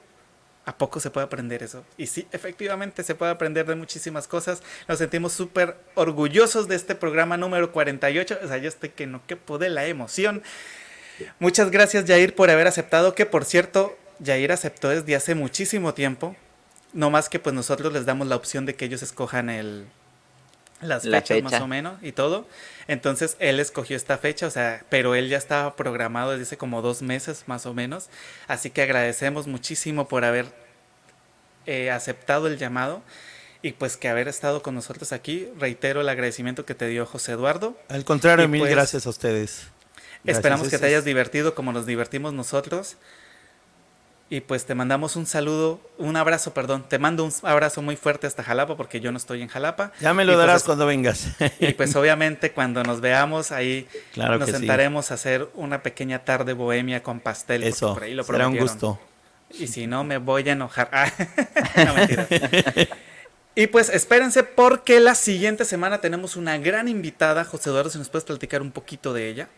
¿a poco se puede aprender eso? Y sí, efectivamente se puede aprender de muchísimas cosas. Nos sentimos súper orgullosos de este programa número 48. O sea, yo estoy que no quepo de la emoción. Muchas gracias, Jair, por haber aceptado. Que por cierto, Jair aceptó desde hace muchísimo tiempo. No más que pues nosotros les damos la opción de que ellos escojan el, las fechas más o menos y todo. Entonces él escogió esta fecha, o sea, pero él ya estaba programado desde hace como dos meses más o menos. Así que agradecemos muchísimo por haber eh, aceptado el llamado y pues que haber estado con nosotros aquí. Reitero el agradecimiento que te dio José Eduardo. Al contrario, mil pues, gracias a ustedes. esperamos que te hayas divertido como nos divertimos nosotros. Y pues te mandamos un saludo, un abrazo, perdón. Te mando un abrazo muy fuerte hasta Jalapa porque yo no estoy en Jalapa. Ya me lo pues darás cuando vengas. Y pues obviamente cuando nos veamos ahí nos sentaremos a hacer una pequeña tarde bohemia con pastel. Eso, por ahí lo será un gusto. Y si no, me voy a enojar. Ah, no, mentira. Y pues espérense porque la siguiente semana tenemos una gran invitada. José Eduardo, si nos puedes platicar un poquito de ella.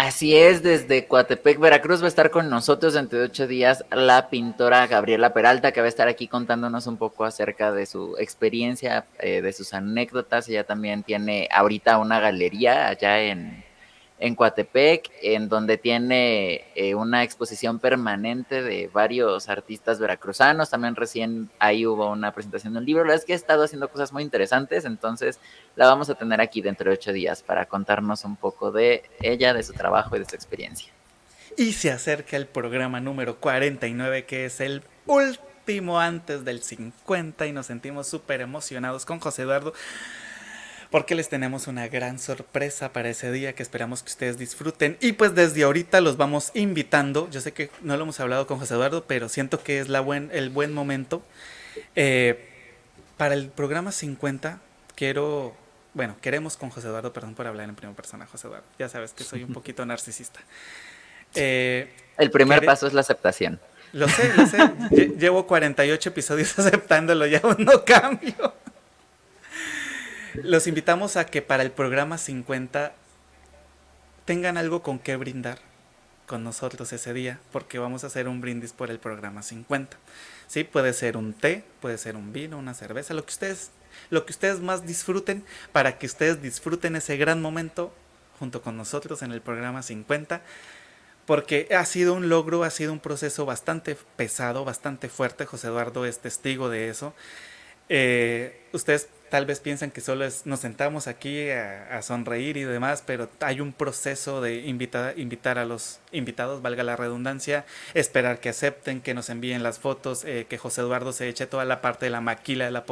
Así es, desde Coatepec, Veracruz va a estar con nosotros dentro de ocho días la pintora Gabriela Peralta, que va a estar aquí contándonos un poco acerca de su experiencia, eh, de sus anécdotas. Ella también tiene ahorita una galería allá en, en Coatepec, en donde tiene eh, una exposición permanente de varios artistas veracruzanos. También recién ahí hubo una presentación de un libro. La verdad es que ha estado haciendo cosas muy interesantes, entonces la vamos a tener aquí dentro de ocho días para contarnos un poco de ella, de su trabajo y de su experiencia. Y se acerca el programa número 49, que es el último antes del 50, y nos sentimos súper emocionados con José Eduardo porque les tenemos una gran sorpresa para ese día que esperamos que ustedes disfruten. Y pues desde ahorita los vamos invitando. Yo sé que no lo hemos hablado con José Eduardo, pero siento que es la buen, el buen momento. Eh, para el programa 50 quiero, bueno, queremos con José Eduardo, perdón por hablar en primera persona, José Eduardo. Ya sabes que soy un poquito narcisista. Eh, el primer paso es la aceptación. Lo sé, lo sé. Llevo 48 episodios aceptándolo, ya no cambio. Los invitamos a que para el programa 50 tengan algo con qué brindar con nosotros ese día, porque vamos a hacer un brindis por el programa 50. Sí, puede ser un té, puede ser un vino, una cerveza, lo que ustedes lo que ustedes más disfruten para que ustedes disfruten ese gran momento junto con nosotros en el programa 50 porque ha sido un logro, ha sido un proceso bastante pesado, bastante fuerte. José Eduardo es testigo de eso. Eh, ustedes tal vez piensan que solo es, nos sentamos aquí a, sonreír y demás, pero hay un proceso de invitar, invitar a los invitados, valga la redundancia, esperar que acepten, que nos envíen las fotos, eh, que José Eduardo se eche toda la parte de la maquila de la,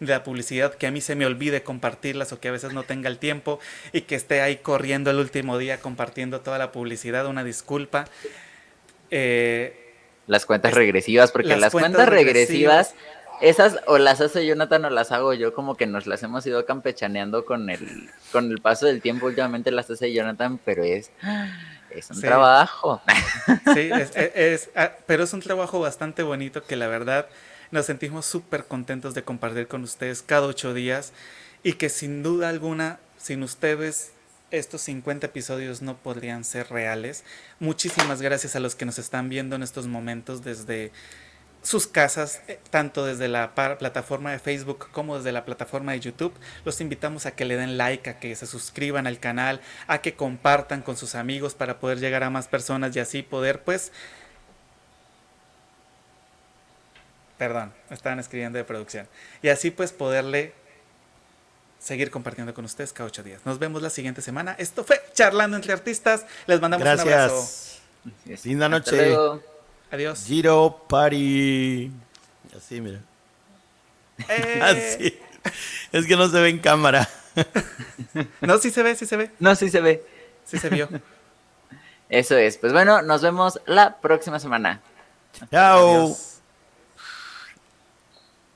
de la publicidad, que a mí se me olvide compartirlas o que a veces no tenga el tiempo y que esté ahí corriendo el último día compartiendo toda la publicidad, una disculpa. Eh, las cuentas regresivas, porque las, cuentas, regresivas esas o las hace Jonathan o las hago yo, como que nos las hemos ido campechaneando con el, con el paso del tiempo. Últimamente las hace Jonathan, pero es, es un trabajo. Sí, es, ah, pero es un trabajo bastante bonito que la verdad nos sentimos súper contentos de compartir con ustedes cada ocho días y que sin duda alguna, sin ustedes, estos 50 episodios no podrían ser reales. Muchísimas gracias a los que nos están viendo en estos momentos desde sus casas, eh, tanto desde la plataforma de Facebook como desde la plataforma de YouTube. Los invitamos a que le den like, a que se suscriban al canal, a que compartan con sus amigos para poder llegar a más personas y así poder, pues... Perdón, estaban escribiendo de producción. Y así pues poderle seguir compartiendo con ustedes cada ocho días. Nos vemos la siguiente semana. Esto fue Charlando entre Artistas. Les mandamos un abrazo. Linda noche. Adiós. Giro Party. Así, mira. Eh. Así. Es que no se ve en cámara. no, sí se ve, sí se ve. No, sí se ve. Sí se vio. Eso es. Pues bueno, nos vemos la próxima semana. Chao.